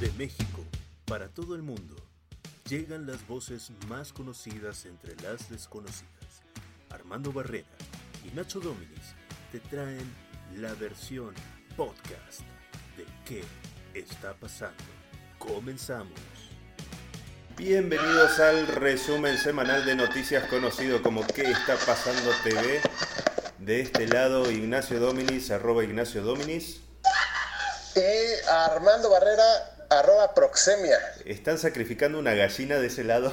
De México, para todo el mundo, llegan las voces más conocidas entre las desconocidas. Armando Barrera y Nacho Dominis te traen la versión podcast de ¿Qué está pasando? Comenzamos. Bienvenidos al resumen semanal de noticias conocido como ¿Qué está pasando TV? De este lado Ignacio Dominis, arroba Ignacio Dominis. Y Armando Barrera, arroba Proxemia. ¿Están sacrificando una gallina de ese lado?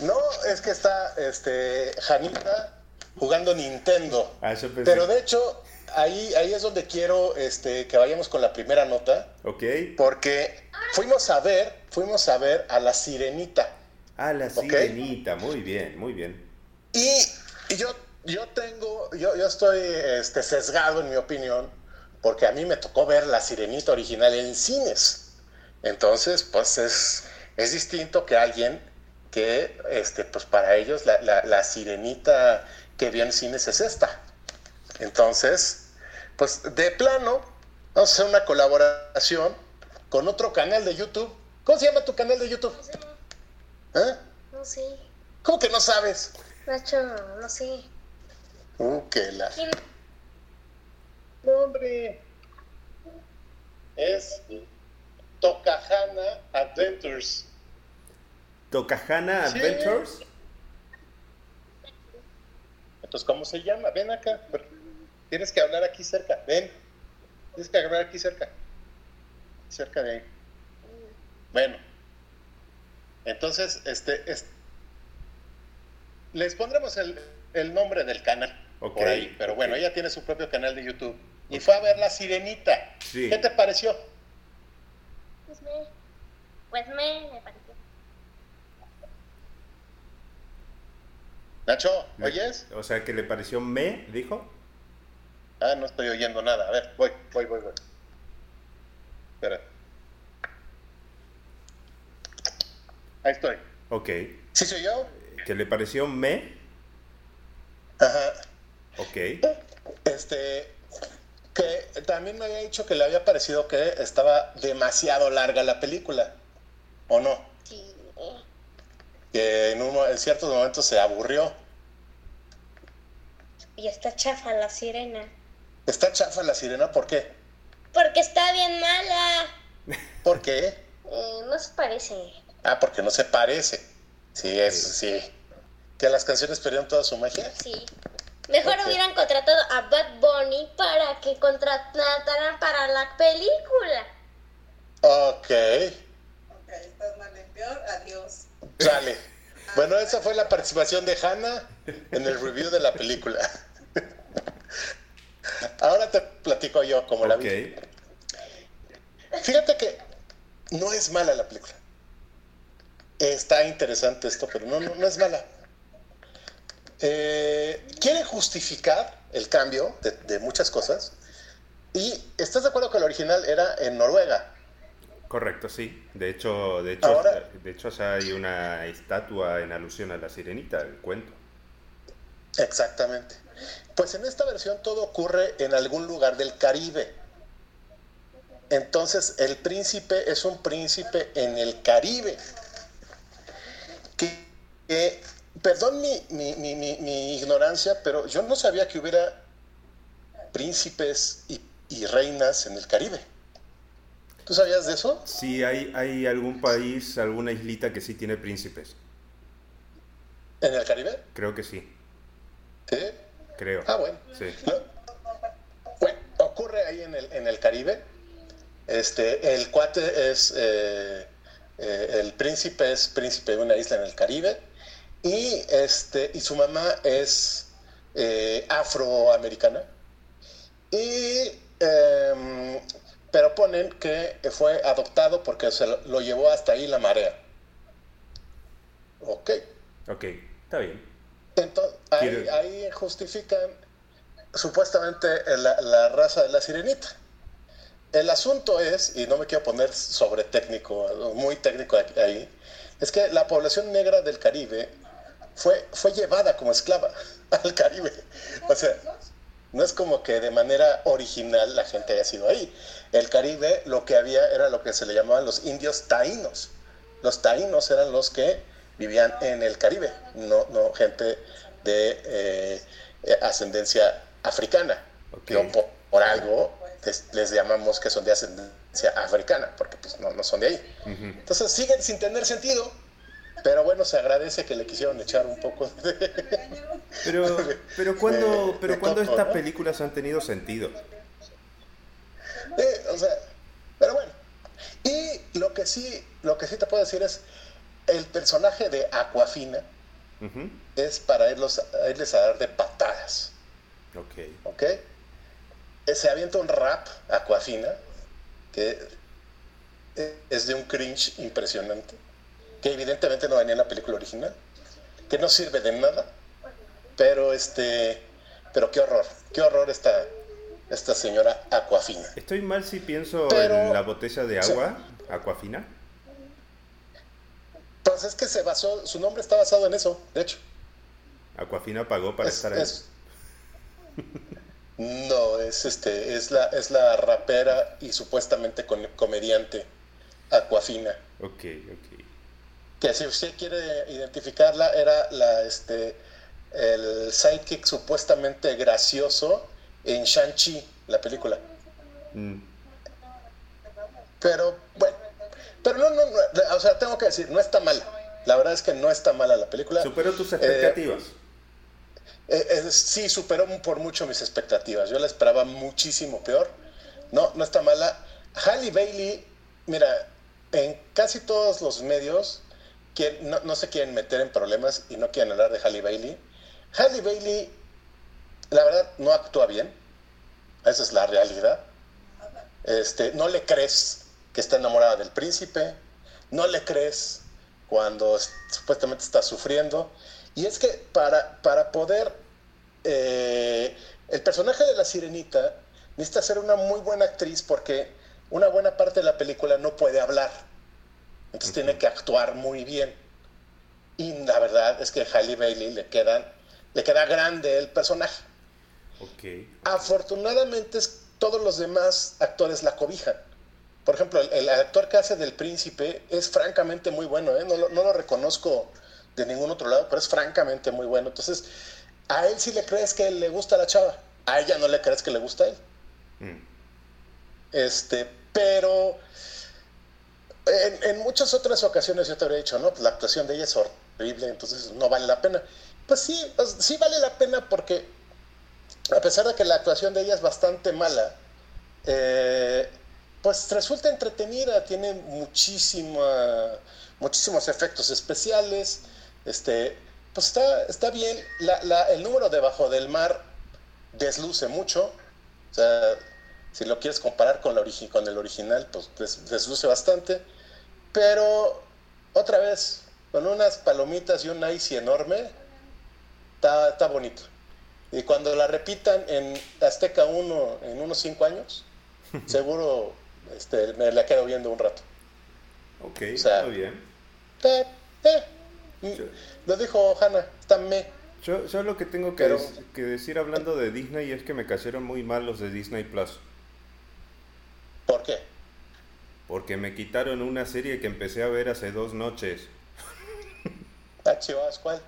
No, es que está este, Janita jugando Nintendo. Ah, yo pensé- Pero de hecho, ahí, ahí es donde quiero este, que vayamos con la primera nota. Ok. Porque fuimos a ver, fuimos a ver a la sirenita. Ah, la sirenita. Muy bien, muy bien. Y, y yo, yo tengo, yo, yo estoy este, sesgado en mi opinión, porque a mí me tocó ver la sirenita original en cines. Entonces, pues es, es distinto que alguien que, este, pues para ellos la, la- la sirenita que vio en cines es esta. Entonces, pues de plano, vamos a hacer una colaboración con otro canal de YouTube. ¿Cómo se llama tu canal de YouTube? No sé, ¿Eh? no sé. ¿Cómo que no sabes? Nacho, no sé. Uh, que la... ¿Quién? No, hombre. Es Tokahana Adventures. Tokahana Sí. Adventures. Entonces, ¿cómo se llama? Ven acá. Tienes que hablar aquí cerca. Ven. Tienes que hablar aquí cerca. Cerca de ahí. Bueno. Entonces, este, es- les pondremos el, el nombre del canal Ok, por ahí. Pero bueno, ella tiene su propio canal de YouTube. Y fue a ver la sirenita. Sí. ¿Qué te pareció? Pues me, pues me, me pareció. Nacho, ¿oyes? O sea, que le pareció me, dijo. Ah, no estoy oyendo nada. A ver, voy, voy, voy, voy. Espera. Ahí estoy. Ok. ¿Sí soy yo? Que le pareció me. Ajá. Ok. Este, también me había dicho que le había parecido que estaba demasiado larga la película. ¿O no? Sí. Que en, un en ciertos momentos se aburrió. Y está chafa la sirena. Está chafa la sirena, ¿por qué? Porque está bien mala. ¿Por qué? Eh, no se parece. Ah, porque no se parece. Sí, es, sí. Que las canciones perdieron toda su magia. Sí. Mejor hubieran contratado a Bad Bunny para que contrataran para la película. Ok. Ok, estás mal en peor, adiós. Sale. Bueno, esa fue la participación de Hannah en el review de la película. Ahora te platico yo como la Ok. vi. Fíjate que no es mala la película. Está interesante esto, pero no, no, no es mala. Eh, quiere justificar el cambio de, de muchas cosas. Y estás de acuerdo que el original era en Noruega. Correcto, sí. De hecho, de hecho, Ahora- de hecho ya hay una estatua en alusión a la sirenita, el cuento. Exactamente. Pues en esta versión todo ocurre en algún lugar del Caribe. Entonces el príncipe es un príncipe en el Caribe. Que, que- perdón mi, mi- mi- mi- ignorancia, pero yo no sabía que hubiera príncipes y, y reinas en el Caribe. ¿Tú sabías de eso? Sí, hay, hay algún país, alguna islita que sí tiene príncipes. ¿En el Caribe? Creo que sí. Sí. Creo. Ah, bueno. Sí. No. Bueno, ocurre ahí en el, en el Caribe. Este, el cuate es, eh, eh, el príncipe es príncipe de una isla en el Caribe y, este, y su mamá es eh, afroamericana. Y, em, pero ponen que fue adoptado porque se lo, llevó hasta ahí la marea. Ok. Ok, está bien. Entonces, ahí justifican supuestamente la, la raza de la sirenita. El asunto es, y no me quiero poner sobre técnico, muy técnico ahí, es que la población negra del Caribe fue, fue llevada como esclava al Caribe. O sea, no es como que de manera original la gente haya sido ahí. El Caribe lo que había era lo que se le llamaban los indios taínos. Los taínos eran los que vivían en el Caribe, no, no gente de eh, ascendencia africana. por, algo les, llamamos que son de ascendencia africana, porque pues no, no son de ahí. Entonces siguen sin tener sentido, pero bueno, se agradece que le quisieron echar un poco de... Pero, pero cuando, pero cuando estas películas han tenido sentido. o sea, pero bueno. Y lo que sí, lo que sí te puedo decir es, el personaje de Aquafina es para irlos, irles a dar de patadas. Ok. Ok. Eh, se avienta un rap Aquafina que es de un cringe impresionante que evidentemente no venía en la película original, que no sirve de nada, pero este, pero qué horror, qué horror esta, esta señora Aquafina. Estoy mal si pienso en la botella de agua, Aquafina. Pues es que se basó, su nombre está basado en eso, de hecho. Aquafina pagó para estar ahí. no, es este, es la, es la rapera y supuestamente comediante Aquafina. Ok, ok que si usted quiere identificarla, era la, este, el sidekick supuestamente gracioso en Shang-Chi, la película. Mm. Pero, bueno, pero no, no, o sea, tengo que decir, no está mala. La verdad es que no está mala la película. ¿Superó tus expectativas? Eh, eh, sí, superó por mucho mis expectativas. Yo la esperaba muchísimo peor. No, no está mala. Halle Bailey, mira, en casi todos los medios no, se quieren meter en problemas y no quieren hablar de Halle Bailey. Halle Bailey, la verdad, no actúa bien. Esa es la realidad. Este, no le crees que está enamorada del príncipe. No le crees cuando supuestamente está sufriendo. Y es que para, para poder... Eh, el personaje de la sirenita necesita ser una muy buena actriz porque una buena parte de la película no puede hablar entonces tiene que actuar muy bien. Y la verdad es que a Halle Bailey le, quedan, le queda grande el personaje. Okay. Afortunadamente todos los demás actores la cobijan. Por ejemplo, el, actor que hace del príncipe es francamente muy bueno. ¿eh? No, lo reconozco de ningún otro lado, pero es francamente muy bueno. Entonces, a él sí le crees que le gusta la chava. A ella no le crees que le gusta a él. Mm. Este, pero en, muchas otras ocasiones yo te habría dicho, no, pues la actuación de ella es horrible, entonces no vale la pena. Pues sí, sí vale la pena porque a pesar de que la actuación de ella es bastante mala, eh, pues resulta entretenida, tiene muchísima, muchísimos efectos especiales, este, pues está, está bien. el número debajo del mar desluce mucho, o sea, si lo quieres comparar con, la con el original, pues desluce bastante. Pero otra vez, con unas palomitas y un icy enorme, está, bonito. Y cuando la repitan en Azteca 1 en unos 5 años, seguro este, me la quedo viendo un rato. Ok, está bien. Eh, eh, lo dijo Hanna, está me. Yo, yo, lo que tengo que, que, decir hablando de Disney es que me cayeron muy mal los de Disney Plus. ¿Por qué? Porque me quitaron una serie que empecé a ver hace dos noches. Ah, ¿cuál?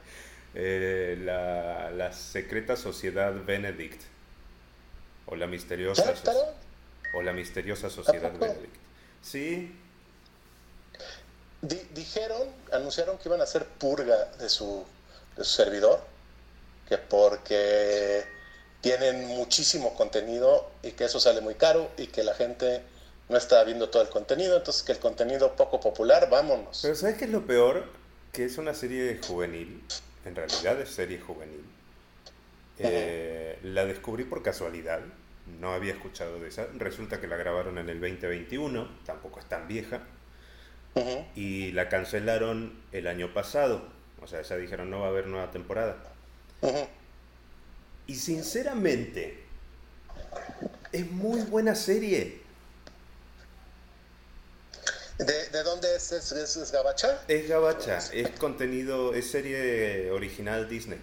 Eh, la, secreta sociedad Benedict. O la misteriosa, o la misteriosa sociedad Benedict. Sí. dijeron, anunciaron que iban a hacer purga de su, de su servidor, que porque tienen muchísimo contenido y que eso sale muy caro y que la gente no está viendo todo el contenido, entonces que el contenido poco popular, vámonos. Pero ¿sabes qué es lo peor? Que es una serie juvenil, en realidad es serie juvenil. Eh, la descubrí por casualidad, no había escuchado de esa. Resulta que la grabaron en el 2021, tampoco es tan vieja, y la cancelaron el año pasado. O sea, ya dijeron no va a haber nueva temporada. Y sinceramente, es muy buena serie. ¿De, dónde es, es, es, Gabacha? Es Gabacha, es contenido, es serie original Disney.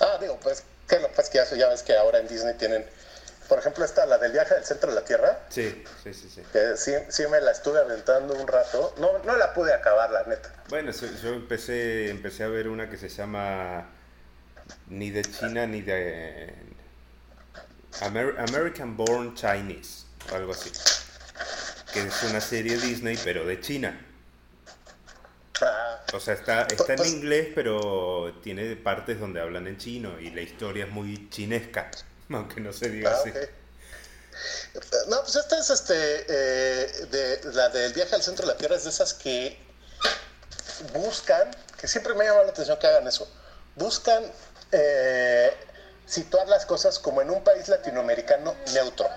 Ah, digo, pues Que lo que pasa es que ya, ya ves que ahora en Disney tienen, por ejemplo, esta, la del viaje al centro de la Tierra, Sí, sí, sí, sí. que sí, sí me la estuve aventando un rato. No, no la pude acabar, la neta. Bueno, yo empecé, empecé a ver una que se llama ni de China ni de Amer- American Born Chinese, o algo así. Que es una serie Disney, pero de China. Ah, O sea, está, está en Pues- inglés, pero tiene partes donde hablan en chino y la historia es muy chinesca, aunque no se diga ah, así. No, pues esta es este, eh, de, la del viaje al centro de la Tierra, es de esas que buscan, que siempre me ha llamado la atención que hagan eso, buscan eh, situar las cosas como en un país latinoamericano neutro.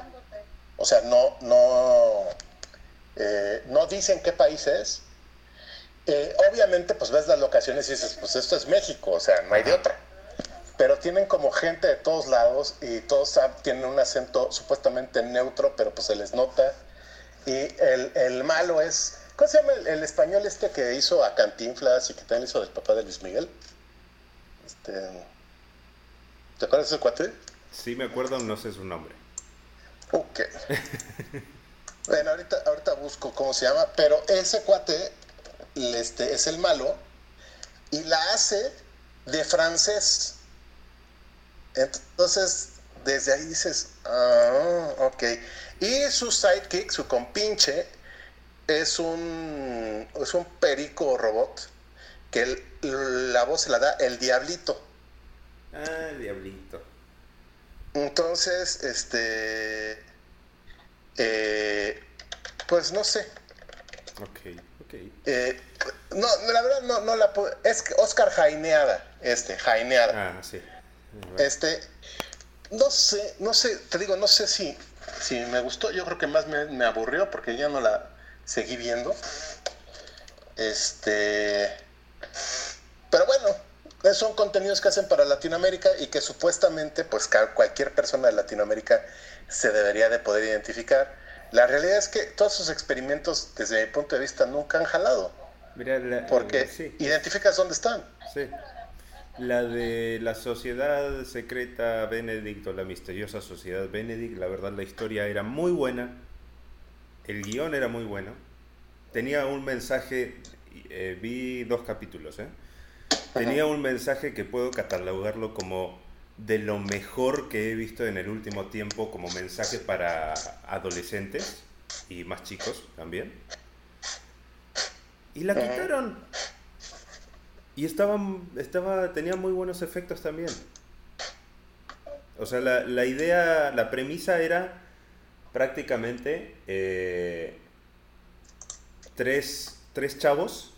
O sea, no, no, eh, no dicen qué país es. Eh, obviamente, pues ves las locaciones y dices, pues esto es México, o sea, no hay de otra. Pero tienen como gente de todos lados y todos tienen un acento supuestamente neutro, pero pues se les nota. Y el, el malo es, ¿cómo se llama el, el español este que hizo a Cantinflas y que también hizo del papá de Luis Miguel? Este, ¿Te acuerdas de ese cuate? Sí me acuerdo, no sé su nombre. Ok. bueno, ahorita, ahorita busco cómo se llama, pero ese cuate este, es el malo y la hace de francés. Entonces, desde ahí dices, ah, ok. Y su sidekick, su compinche, es un, es un perico robot que el- la voz se la da el diablito. Ah, diablito. Entonces, este, eh, pues no sé. Ok, ok. Eh, no, la verdad no, no la puedo. Es que Oscar Jaineada, este, Jaineada. Ah, sí. Este, no sé, no sé, te digo, no sé si, si me gustó. Yo creo que más me, me aburrió porque ya no la seguí viendo. Este, pero bueno, son contenidos que hacen para Latinoamérica y que supuestamente, pues cualquier persona de Latinoamérica se debería de poder identificar. La realidad es que todos esos experimentos, desde mi punto de vista, nunca han jalado, Mira, la, porque sí, identificas dónde están. sí. La de la sociedad secreta Benedict o la misteriosa sociedad Benedict, la verdad la historia era muy buena, el guion era muy bueno, tenía un mensaje, eh, vi dos capítulos, ¿eh? Tenía un mensaje que puedo catalogarlo como de lo mejor que he visto en el último tiempo como mensaje para adolescentes y más chicos también. Y la quitaron. Y estaba, estaba, tenía muy buenos efectos también. O sea, la, la idea, la premisa era prácticamente eh, tres, tres chavos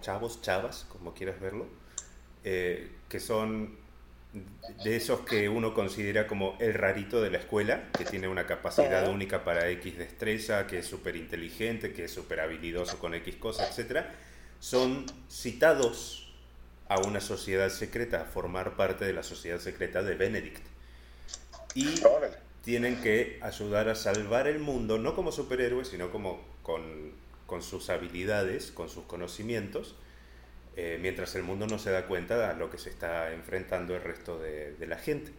chavos, chavas, como quieras verlo, eh, que son de esos que uno considera como el rarito de la escuela, que tiene una capacidad única para X destreza, que es súper inteligente, que es súper habilidoso con X cosas, etc. Son citados a una sociedad secreta, a formar parte de la sociedad secreta de Benedict. Y tienen que ayudar a salvar el mundo, no como superhéroes, sino como con, con sus habilidades, con sus conocimientos, eh, mientras el mundo no se da cuenta a lo que se está enfrentando el resto de, de la gente.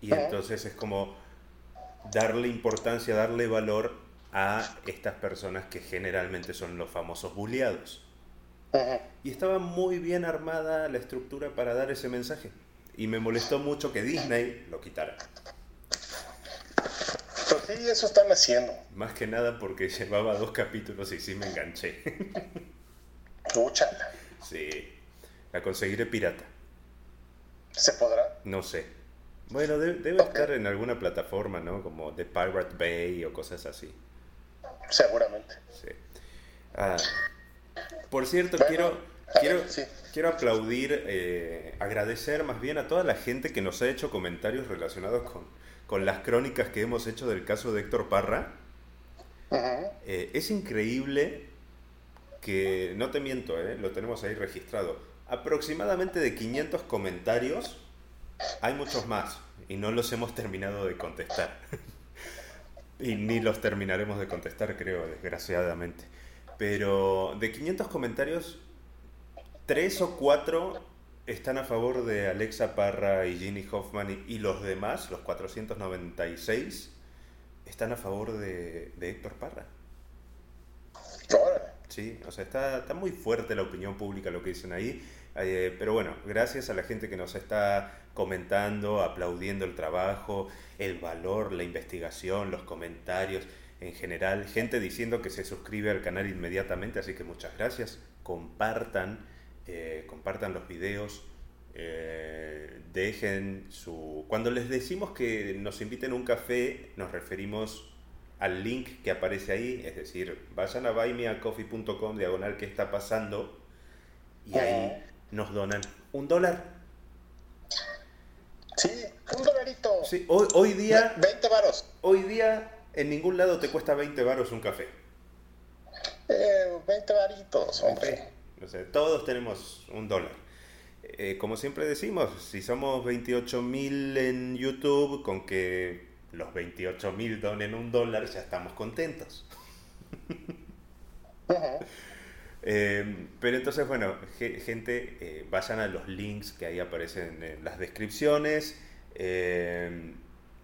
Y Ajá. entonces es como darle importancia, darle valor a estas personas que generalmente son los famosos bulleados. Ujú. Y estaba muy bien armada la estructura para dar ese mensaje. Y me molestó mucho que Disney lo quitara. Pues sí, eso están haciendo. Más que nada porque llevaba dos capítulos y sí me enganché. Úchala. Sí. La conseguiré pirata. ¿Se podrá? No sé. Bueno, de- debe estar en alguna plataforma, ¿no? Como The Pirate Bay o cosas así. Seguramente. Sí. Ah, por cierto, Bueno, quiero, ver, quiero, sí. quiero aplaudir, eh, agradecer más bien a toda la gente que nos ha hecho comentarios relacionados con, con las crónicas que hemos hecho del caso de Héctor Parra. Eh, es increíble que, no te miento, eh, lo tenemos ahí registrado, aproximadamente de 500 comentarios, hay muchos más y no los hemos terminado de contestar. y ni los terminaremos de contestar, creo, desgraciadamente. Pero de 500 comentarios, 3 o 4 están a favor de Alexa Parra y Ginny Hoffman y, los demás, los 496, están a favor de Héctor Parra. Sí, o sea, está, está muy fuerte la opinión pública lo que dicen ahí. Eh, pero bueno, gracias a la gente que nos está comentando, aplaudiendo el trabajo, el valor, la investigación, los comentarios en general, gente diciendo que se suscribe al canal inmediatamente, así que muchas gracias. Compartan, eh, compartan los videos, eh, dejen su... Cuando les decimos que nos inviten a un café, nos referimos al link que aparece ahí, es decir, vayan a buymeacoffee.com diagonal que está pasando y ahí nos donan un dólar. Sí, un dolarito. Sí, hoy, hoy día, 20 varos. hoy día en ningún lado te cuesta 20 baros un café. Eh, 20 varitos, hombre. O sea, todos tenemos un dólar. Eh, como siempre decimos, si somos 28.000 en YouTube, con que los 28.000 donen un dólar, ya estamos contentos. Eh, pero entonces, bueno, ge- gente, eh, vayan a los links que ahí aparecen en las descripciones. Eh,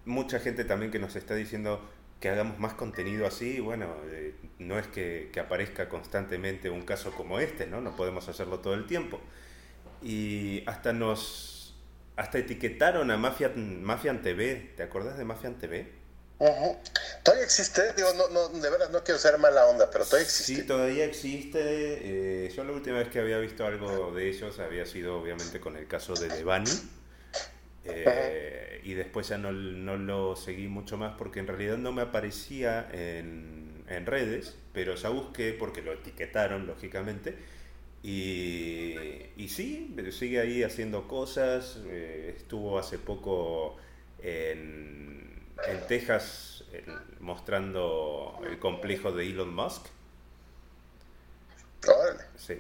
mucha gente también que nos está diciendo que hagamos más contenido así. Bueno, eh, no es que, que aparezca constantemente un caso como este, ¿no? No podemos hacerlo todo el tiempo. Y hasta nos... Hasta etiquetaron a Mafian, Mafian TV. ¿Te acordás de Mafian TV? Ujú. ¿Todavía existe? Digo, no, no, de verdad no quiero ser mala onda, pero todavía existe. Sí, todavía existe. eh, yo la última vez que había visto algo de ellos había sido obviamente con el caso de Devani. eh, y después ya no, no lo seguí mucho más porque en realidad no me aparecía en, en redes, pero ya busqué porque lo etiquetaron, lógicamente. Y, y sí, sigue ahí haciendo cosas. eh, estuvo hace poco en, en Texas el- mostrando el complejo de Elon Musk. Sí.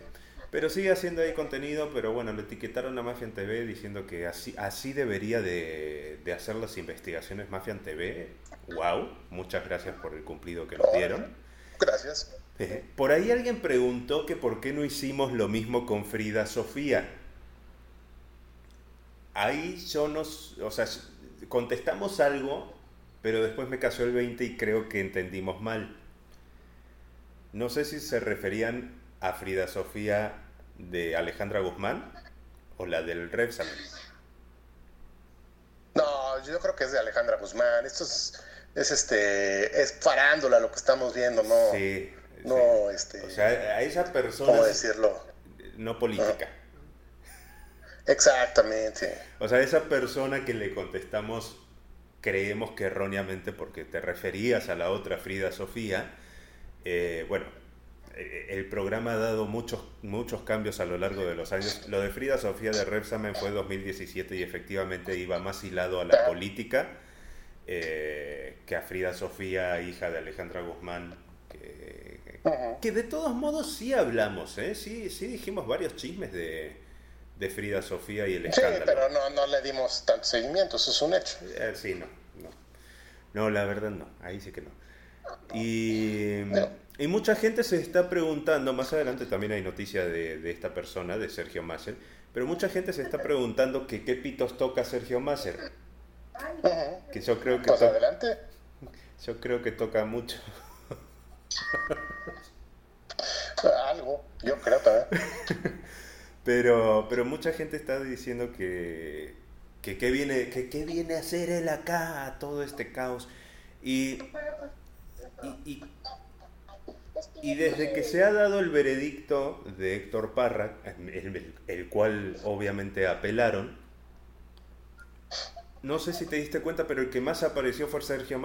Pero sigue haciendo ahí contenido, pero bueno, lo etiquetaron a Mafian TV diciendo que así, así debería de, de hacer las investigaciones Mafian TV. ¡Wow! Muchas gracias por el cumplido que nos dieron. Gracias. Eh, Por ahí alguien preguntó que por qué no hicimos lo mismo con Frida Sofía. Ahí yo nos, o sea, contestamos algo, pero después me cayó el 20 y creo que entendimos mal. No sé si se referían a Frida Sofía de Alejandra Guzmán o la del Repsamen. No, yo creo que es de Alejandra Guzmán. Esto es, es este, es farándula lo que estamos viendo, no, Sí, no, este, O sea, a esa persona ¿cómo decirlo? no política. Exactamente. O sea, esa persona que le contestamos, creemos que erróneamente, porque te referías a la otra Frida Sofía, eh, bueno, eh, el programa ha dado muchos, muchos cambios a lo largo de los años. Lo de Frida Sofía de Repsamen fue 2017 y efectivamente iba más hilado a la política eh, que a Frida Sofía, hija de Alejandra Guzmán, que, Que de todos modos sí hablamos, ¿eh? Sí, sí dijimos varios chismes de, de Frida Sofía y el Sí, escándalo. pero no, no le dimos tanto seguimiento, eso es un hecho. Eh, sí, no, no. No, la verdad no, ahí sí que no. Y, y mucha gente se está preguntando, más adelante también hay noticia de, de esta persona, de Sergio Masser, pero mucha gente se está preguntando que qué pitos toca Sergio Masser, que yo creo que, Pues adelante. yo creo que toca mucho. Algo, yo creo también. Pero, pero mucha gente está diciendo que, que viene, que viene a hacer él acá, a todo este caos. Y, y, y- desde que se ha dado el veredicto de Héctor Parra, el, cual obviamente apelaron, no sé si te diste cuenta, pero el que más apareció fue Sergio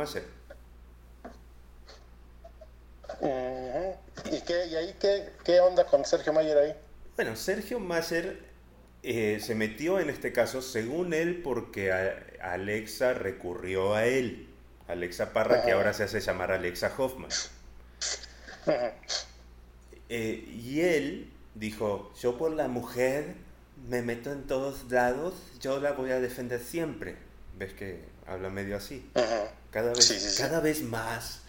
¿Y, qué, ¿Y ahí qué, qué onda con Sergio Mayer ahí? Bueno, Sergio Masser eh, se metió en este caso, según él, porque a- Alexa recurrió a él. Alexa Parra, que ahora se hace llamar Alexa Hoffman. Eh, y él dijo, yo por la mujer me meto en todos lados, yo la voy a defender siempre. ¿Ves que habla medio así? Cada vez, Sí, sí, sí. cada vez más.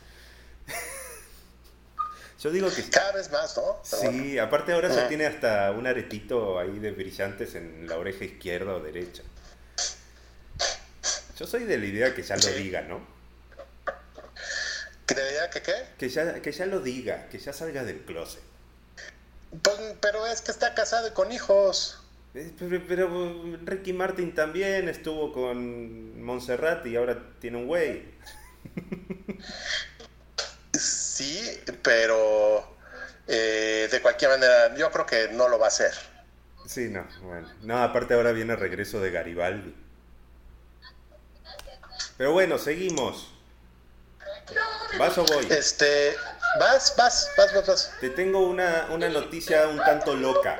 Yo digo que Cada vez más, ¿no? Pero bueno. sí, aparte ahora se Ajá. tiene hasta un aretito ahí de brillantes en la oreja izquierda o derecha. Yo soy de la idea que ya lo Sí. diga, ¿no? ¿Que diría que qué? Que ya, que ya lo diga, que ya salga del closet. Pues, pero es que está casado y con hijos. Pero, pero Ricky Martin también estuvo con Montserrat y ahora tiene un güey. Sí, pero eh, de cualquier manera, yo creo que no lo va a hacer. Sí, no, bueno. No, aparte ahora viene el regreso de Garibaldi. Pero bueno, seguimos. ¿Vas o voy? Este, vas, vas, vas, vas, vas. Te tengo una, una noticia un tanto loca.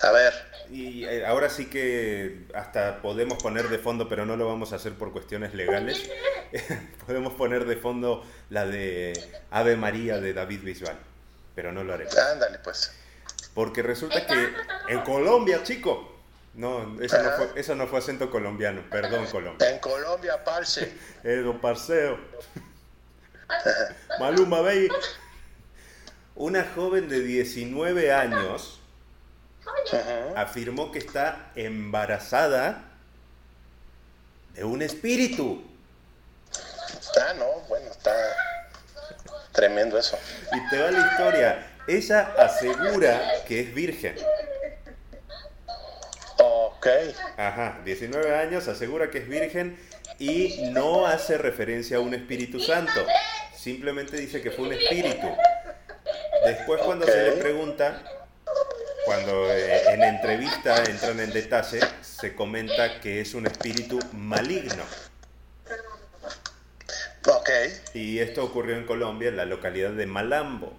A ver, Y eh, ahora sí que hasta podemos poner de fondo, pero no lo vamos a hacer por cuestiones legales. podemos poner de fondo la de Ave María de David Bisbal, pero no lo haremos. ándale pues. Porque resulta que en Colombia, chico. No, eso no fue, eso no fue acento colombiano, perdón Colombia. En Colombia, parce. Edo Parceo. Maluma Baby. Una joven de 19 años Afirmó que está embarazada de un espíritu. Ah, no, bueno, está tremendo eso. Y te va la historia. Ella asegura que es virgen. Ok, Ajá, 19 años, asegura que es virgen y no hace referencia a un Espíritu Santo. Simplemente dice que fue un espíritu. Después cuando se le pregunta, cuando eh, en entrevista entran en detalle, se comenta que es un espíritu maligno. ok. Y esto ocurrió en Colombia, en la localidad de Malambo.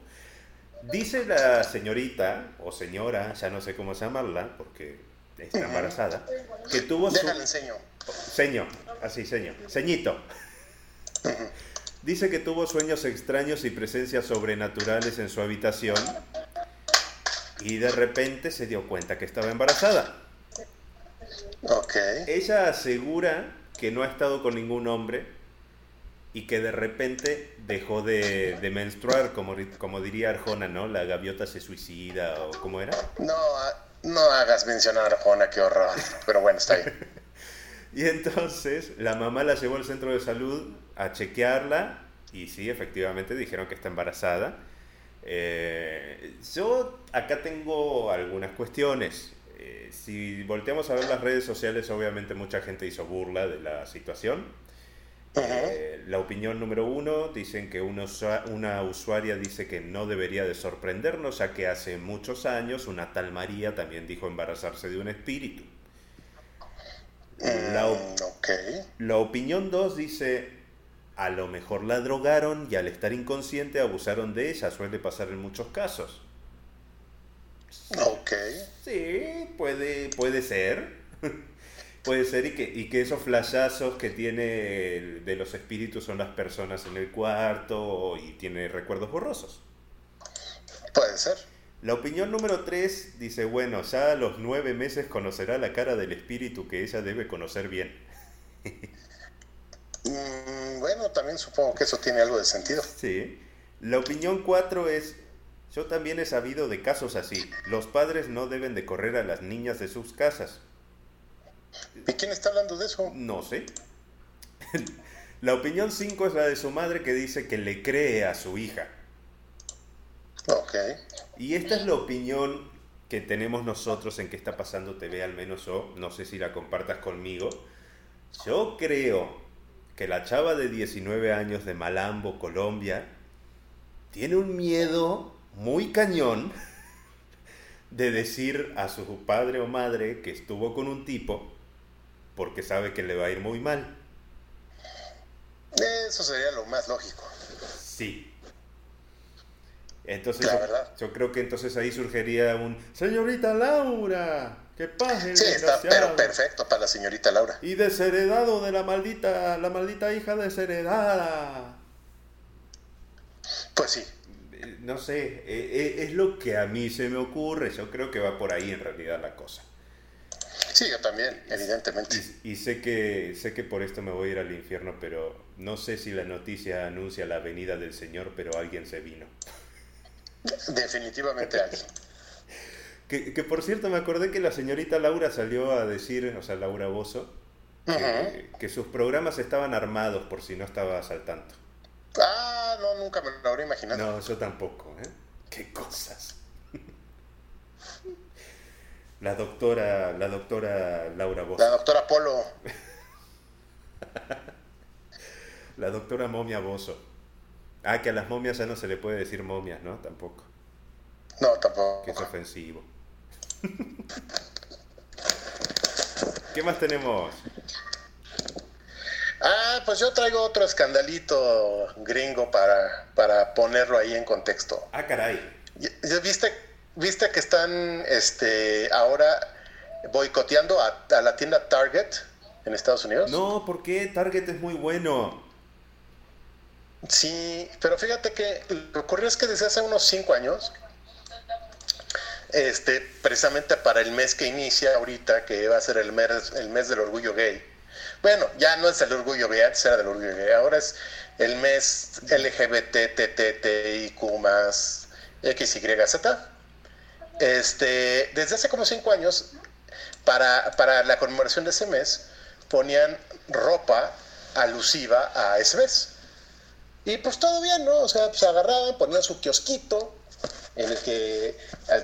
Dice la señorita, o señora, ya no sé cómo llamarla, porque está embarazada, que tuvo su... Déjale enseño. Seño, así, seño. Ceñito. Dice que tuvo sueños extraños y presencias sobrenaturales en su habitación y de repente se dio cuenta que estaba embarazada. Ok. Ella asegura que no ha estado con ningún hombre y que de repente dejó de, de menstruar, como, como diría Arjona, ¿no? La gaviota se suicida o cómo era. No, ah, no hagas mencionar a Juana, qué horror. Pero bueno, está bien. Y entonces la mamá la llevó al centro de salud a chequearla y sí, efectivamente dijeron que está embarazada. Eh, yo acá tengo algunas cuestiones. Eh, si volteamos a ver las redes sociales, obviamente mucha gente hizo burla de la situación. Eh, la opinión número uno, dicen que una, usua- una usuaria dice que no debería de sorprendernos, ya que hace muchos años una tal María también dijo embarazarse de un espíritu. La, op- ok. la opinión 2 dice, a lo mejor la drogaron y al estar inconsciente abusaron de ella, suele pasar en muchos casos. Ok. Sí, puede, puede ser. puede ser y que, y que esos flashazos que tiene el- de los espíritus son las personas en el cuarto y tiene recuerdos borrosos. Puede ser. La opinión número 3 dice, bueno, ya a los nueve meses conocerá la cara del espíritu que ella debe conocer bien. Mm, bueno, también supongo que eso tiene algo de sentido. Sí. La opinión 4 es, yo también he sabido de casos así. Los padres no deben de correr a las niñas de sus casas. ¿Y quién está hablando de eso? No sé. La opinión 5 es la de su madre que dice que le cree a su hija. Ok. Y esta es la opinión que tenemos nosotros en qué está pasando TV, al menos yo. No sé si la compartas conmigo. Yo creo que la chava de 19 años de Malambo, Colombia, tiene un miedo muy cañón de decir a su padre o madre que estuvo con un tipo porque sabe que le va a ir muy mal. Eso sería lo más lógico. Sí. Entonces, yo, yo creo que entonces ahí surgiría un señorita Laura, que pase Sí, está desgraciado". pero perfecto para la señorita Laura. Y desheredado de la maldita, la maldita hija desheredada. Pues sí. Eh, No sé, eh, eh, es lo que a mí se me ocurre. Yo creo que va por ahí en realidad la cosa. Sí, yo también, evidentemente. Y, y sé que sé que por esto me voy a ir al infierno, pero no sé si la noticia anuncia la venida del Señor, pero alguien se vino. Definitivamente alguien. Que, que, por cierto, me acordé que la señorita Laura salió a decir, o sea, Laura Bozo, que, que sus programas estaban armados por si no estabas al tanto. Ah, no, nunca me lo habría imaginado. No, yo tampoco, ¿eh? Qué cosas. La doctora, la doctora Laura Bozo. La doctora Polo. la doctora Momia Bozo. Ah, que a las momias ya no se le puede decir momias, ¿no? Tampoco. No, tampoco. Que es ofensivo. ¿Qué más tenemos? Ah, pues yo traigo otro escandalito gringo para, para ponerlo ahí en contexto. Ah, caray. ¿Ya viste, viste que están este, ahora boicoteando a, a, la tienda Target en Estados Unidos? No, ¿por qué? Target es muy bueno. Sí, pero fíjate que lo que ocurrió es que desde hace unos cinco años este, precisamente para el mes que inicia ahorita, que va a ser el mes, el mes del orgullo gay. Bueno, ya no es el orgullo gay, antes era del orgullo gay, ahora es el mes LGBTTTIQ más XYZ. Este, desde hace como cinco años, para, para la conmemoración de ese mes, ponían ropa alusiva a ese mes. Y pues todo bien, ¿no? O sea, pues agarraban, ponían su kiosquito, en el que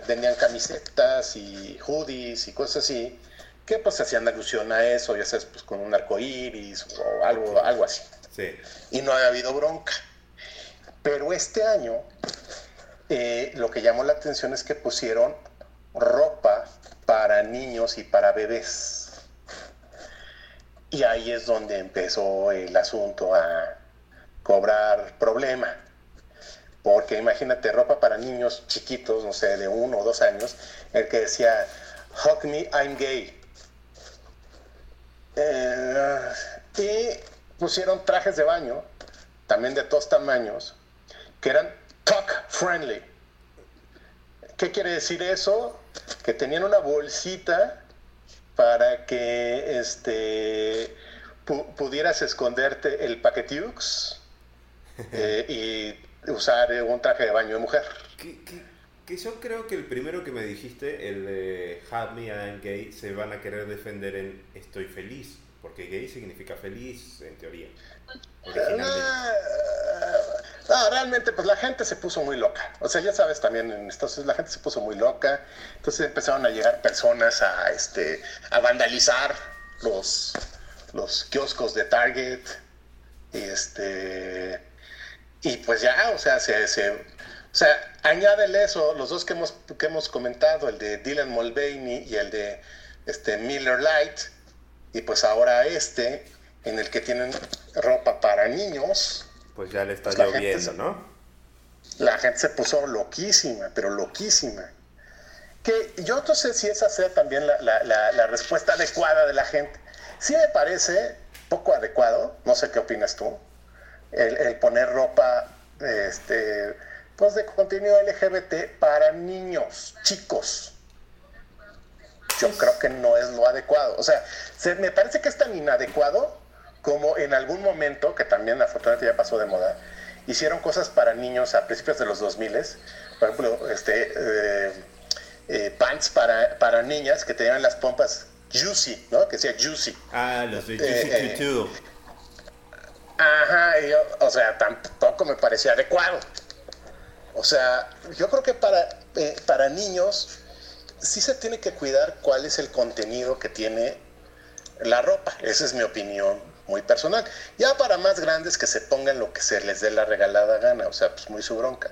tenían camisetas y hoodies y cosas así, que pues hacían alusión a eso, ya sabes, pues con un arco iris o algo, algo así. Sí. Y no había habido bronca. Pero este año, eh, lo que llamó la atención es que pusieron ropa para niños y para bebés. Y ahí es donde empezó el asunto a cobrar problema. Porque imagínate, ropa para niños chiquitos, no sé, de uno o dos años, el que decía, Hug me, I'm gay. Eh, y pusieron trajes de baño, también de todos tamaños, que eran talk friendly. ¿Qué quiere decir eso? Que tenían una bolsita para que este, pu pudieras esconderte el paquetiux eh, y usar un traje de baño de mujer. Que, yo creo que el primero que me dijiste, el de Have Me I'm Gay, se van a querer defender en Estoy feliz, porque gay significa feliz en teoría. No, realmente pues la gente se puso muy loca. O sea, ya sabes también, entonces la gente se puso muy loca. Entonces empezaron a llegar personas a este a vandalizar los los kioscos de Target. Y este y pues ya, o sea, se, se o sea, añádele eso, los dos que hemos, que hemos comentado, el de Dylan Mulvaney y el de este Miller Light, y pues ahora este, en el que tienen ropa para niños. Pues ya le está pues lloviendo, ¿no? La gente se puso loquísima, pero loquísima. Que yo no sé si esa sea también la, la, la, la respuesta adecuada de la gente. Sí me parece poco adecuado, no sé qué opinas tú, el, el, poner ropa este, pues de contenido LGBT para niños, chicos. Yo creo que no es lo adecuado. O sea, se, me parece que es tan inadecuado como en algún momento, que también afortunadamente ya pasó de moda, hicieron cosas para niños a principios de los 2000, por ejemplo, este, eh, eh, pants para, para niñas que tenían las pompas juicy, ¿no? Que decía juicy. Ah, los de Juicy eh, Ajá, o sea, tampoco me parecía adecuado. O sea, yo creo que para, eh, para niños sí se tiene que cuidar cuál es el contenido que tiene la ropa. Esa es mi opinión muy personal. Ya para más grandes que se pongan lo que se les dé la regalada gana, o sea, pues muy su bronca.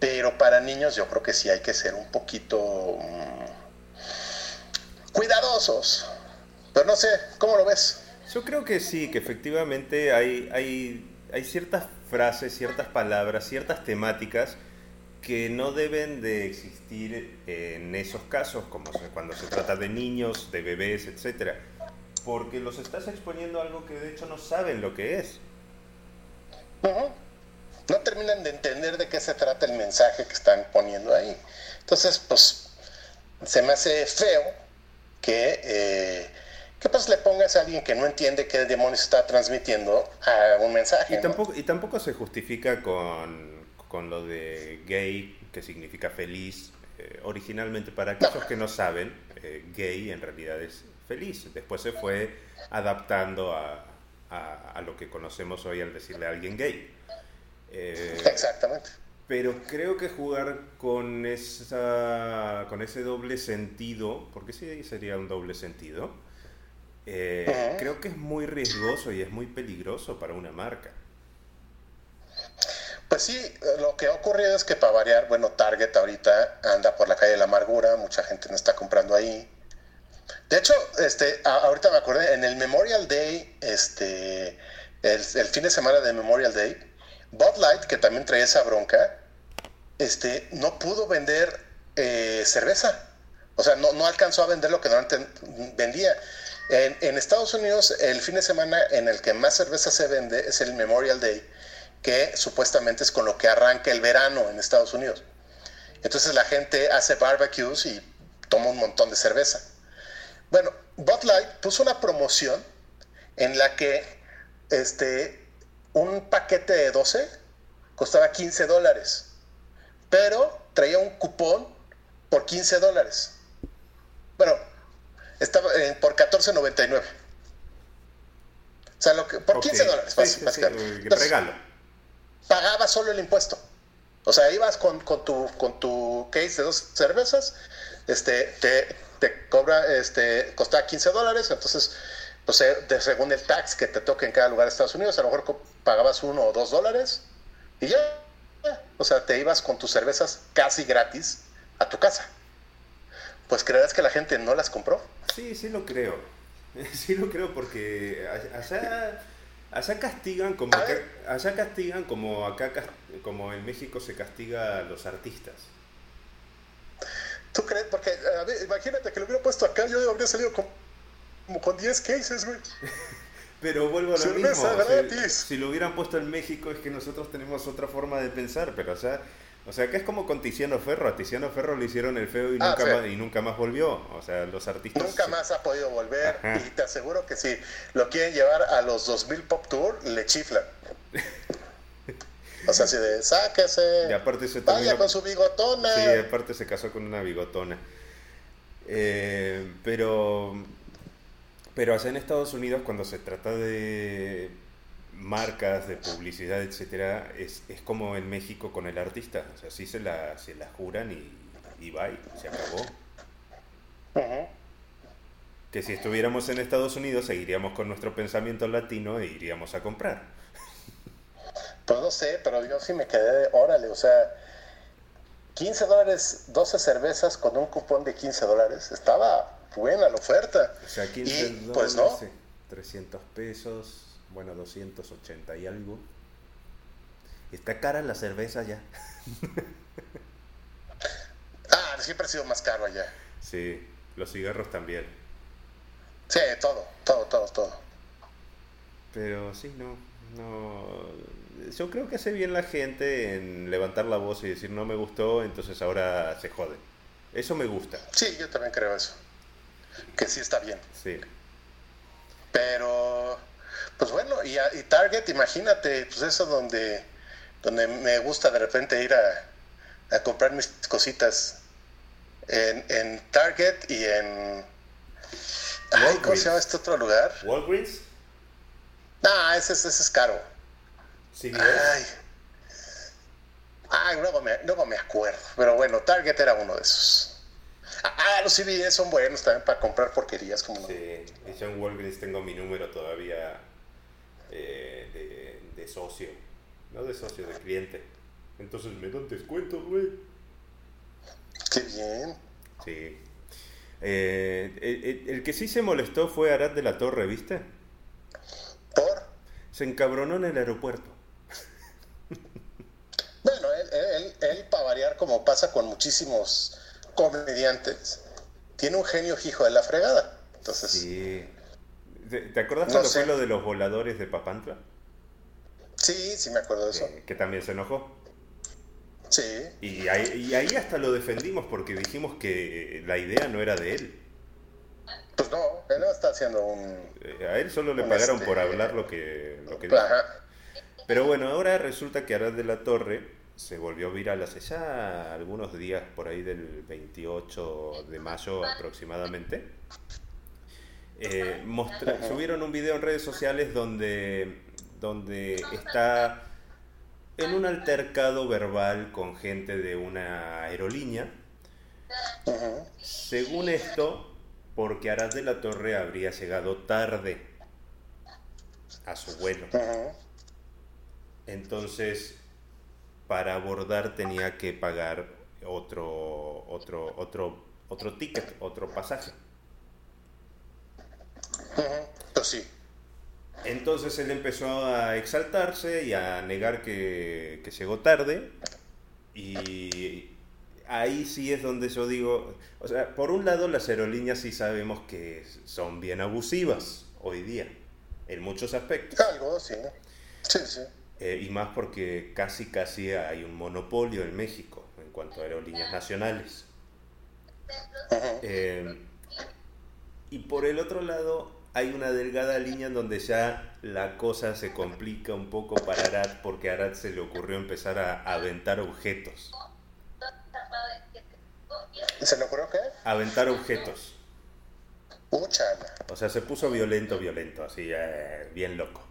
Pero para niños yo creo que sí hay que ser un poquito mmm, cuidadosos. Pero no sé, ¿cómo lo ves? Yo creo que sí, que efectivamente hay, hay, hay ciertas frases, ciertas palabras, ciertas temáticas que no deben de existir en esos casos, como cuando se trata de niños, de bebés, etcétera, porque los estás exponiendo algo que de hecho no saben lo que es. -huh. No terminan de entender de qué se trata el mensaje que están poniendo ahí. Entonces, pues, se me hace feo que eh, que pues le pongas a alguien que no entiende qué demonios está transmitiendo a un mensaje. Y, ¿no? tampoco, y tampoco se justifica con, con lo de gay, que significa feliz. Eh, originalmente, para aquellos que no saben, eh, gay en realidad es feliz. Después se fue adaptando a, a, lo que conocemos hoy al decirle a alguien gay. Eh, Exactamente. Pero creo que jugar con, esa, con ese doble sentido, porque sí sería un doble sentido, eh, creo que es muy riesgoso y es muy peligroso para una marca. Pues sí, lo que ha ocurrido es que para variar, bueno, Target ahorita anda por la calle de la amargura, mucha gente no está comprando ahí. De hecho, este, ahorita me acordé, en el Memorial Day, este, el, fin de semana de Memorial Day, Bud Light, que también traía esa bronca, este, no pudo vender eh, cerveza. O sea, no, no alcanzó a vender lo que normalmente vendía. En, Estados Unidos, el fin de semana en el que más cerveza se vende es el Memorial Day, que supuestamente es con lo que arranca el verano en Estados Unidos. Entonces la gente hace barbecues y toma un montón de cerveza. Bueno, Bud Light puso una promoción en la que este, un paquete de 12 costaba 15 dólares, pero traía un cupón por 15 dólares. Bueno, estaba por 14.99. O sea, lo que, por 15 dólares, regalo. Pagaba solo el impuesto. O sea, ibas con, con, tu, con tu case de dos cervezas, este, te, te cobra, este, costaba 15 dólares, entonces, pues eh, según el tax que te toque en cada lugar de Estados Unidos, a lo mejor pagabas uno o dos dólares y ya, o sea, te ibas con tus cervezas casi gratis a tu casa. Pues creerás que la gente no las compró. Sí, sí lo creo. Sí lo creo porque allá, allá castigan como acá, allá castigan como acá como en México se castiga a los artistas. ¿Tú crees? Porque, a ver, imagínate que lo hubiera puesto acá, yo habría salido con, como con 10 cases, güey. Pero vuelvo a lo mismo. Si, si, lo hubieran puesto en México es que nosotros tenemos otra forma de pensar, pero sea, o sea, que es como con Tiziano Ferro. A Tiziano Ferro le hicieron el feo y, ah, nunca, más, y nunca más volvió. O sea, los artistas... Nunca más ha podido volver. Y te aseguro que si lo quieren llevar a los 2000 Pop Tour, le chiflan. O sea, así de, sáquese. Y aparte se vaya con su bigotona. Sí, aparte se casó con una bigotona. Eh, pero, pero allá en Estados Unidos, cuando se trata de marcas, de publicidad, etcétera, es, es como en México con el artista. O sea, sí se la, se la juran y, y bye, se acabó. Que si estuviéramos en Estados Unidos, seguiríamos con nuestro pensamiento latino e iríamos a comprar. Pues no sé, pero yo sí me quedé de, órale, o sea, 15 dólares, 12 cervezas con un cupón de 15 dólares. Estaba buena la oferta. O sea, 15 y, pues no. 300 pesos, bueno, 280 y algo. Está cara la cerveza ya. ah, siempre ha sido más caro allá. Sí, los cigarros también. Sí, todo, todo, todo, todo. Pero sí, no, no, yo creo que hace bien la gente en levantar la voz y decir no me gustó, entonces ahora se jode. Eso me gusta. Sí, yo también creo eso. Que sí está bien. Sí. Pero, pues bueno, y, Target, imagínate, pues eso donde, donde me gusta de repente ir a, a comprar mis cositas. En, en Target y en... ¿Cómo se llama este otro lugar? Walgreens. Ah, ese, ese es caro. Sí, Ay. Ay, luego me, me acuerdo. Pero bueno, Target era uno de esos. Ah, los CBS son buenos también para comprar porquerías. Como sí, y yo en Walgreens tengo mi número todavía eh, de, socio. No de socio, de cliente. Entonces me dan descuento, güey. Qué bien. Sí. Eh, el, que sí se molestó fue Arad de la Torre, ¿viste? ¿Por? Se encabronó en el aeropuerto. Bueno, él, él, para variar, como pasa con muchísimos comediantes, tiene un genio hijo de la fregada. Entonces. Sí. ¿Te, acuerdas cuando fue lo de los voladores de Papantla? Sí, sí me acuerdo de eso. que también se enojó. Sí. Y ahí, y ahí hasta lo defendimos porque dijimos que la idea no era de él. Pues no, él no está haciendo un... Eh, a él solo le pagaron por este, hablar lo que, lo que dijo. Pero bueno, ahora resulta que Arad de la Torre se volvió viral hace ya algunos días, por ahí del 28 de mayo aproximadamente. Eh, subieron un video en redes sociales donde, donde está en un altercado verbal con gente de una aerolínea. Según esto, porque Arad de la Torre habría llegado tarde a su vuelo. Entonces, para abordar tenía que pagar otro, otro, otro, otro ticket, otro pasaje. Pues sí. Entonces él empezó a exaltarse y a negar que, que llegó tarde. Y ahí sí es donde yo digo, o sea, por un lado las aerolíneas sí sabemos que son bien abusivas hoy día, en muchos aspectos. Algo, sí. Sí, sí. Eh, y más porque casi casi hay un monopolio en México en cuanto a aerolíneas nacionales. Eh, y por el otro lado hay una delgada línea en donde ya la cosa se complica un poco para Arad porque a Arad se le ocurrió empezar a aventar objetos. ¿Se le ocurrió qué? Aventar objetos. Uchala. O sea, se puso violento, violento, así, eh, bien loco.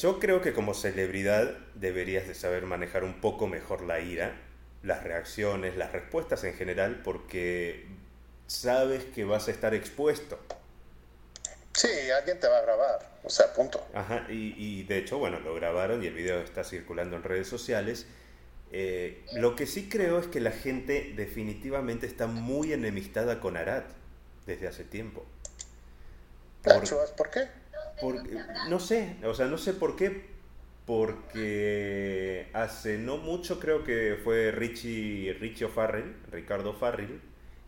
Yo, creo que como celebridad deberías de saber manejar un poco mejor la ira, las reacciones, las respuestas en general, porque sabes que vas a estar expuesto. Sí, alguien te va a grabar, o sea, punto. Ajá, y, de hecho, bueno, lo grabaron y el video está circulando en redes sociales. Eh, lo que sí creo es que la gente definitivamente está muy enemistada con Arad desde hace tiempo. ¿Por qué? no sé, o sea, no sé por qué, porque hace no mucho creo que fue Richie, Richie O'Farrell, Ricardo Farrell,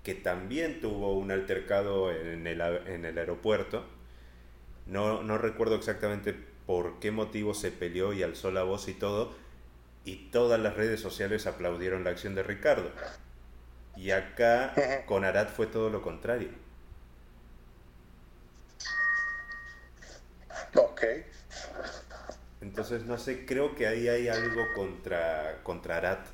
que también tuvo un altercado en el, en el aeropuerto. No, no recuerdo exactamente por qué motivo se peleó y alzó la voz y todo, y todas las redes sociales aplaudieron la acción de Ricardo. Y acá con Arad fue todo lo contrario. Ok. Entonces, no sé, creo que ahí hay algo contra, contra Arat.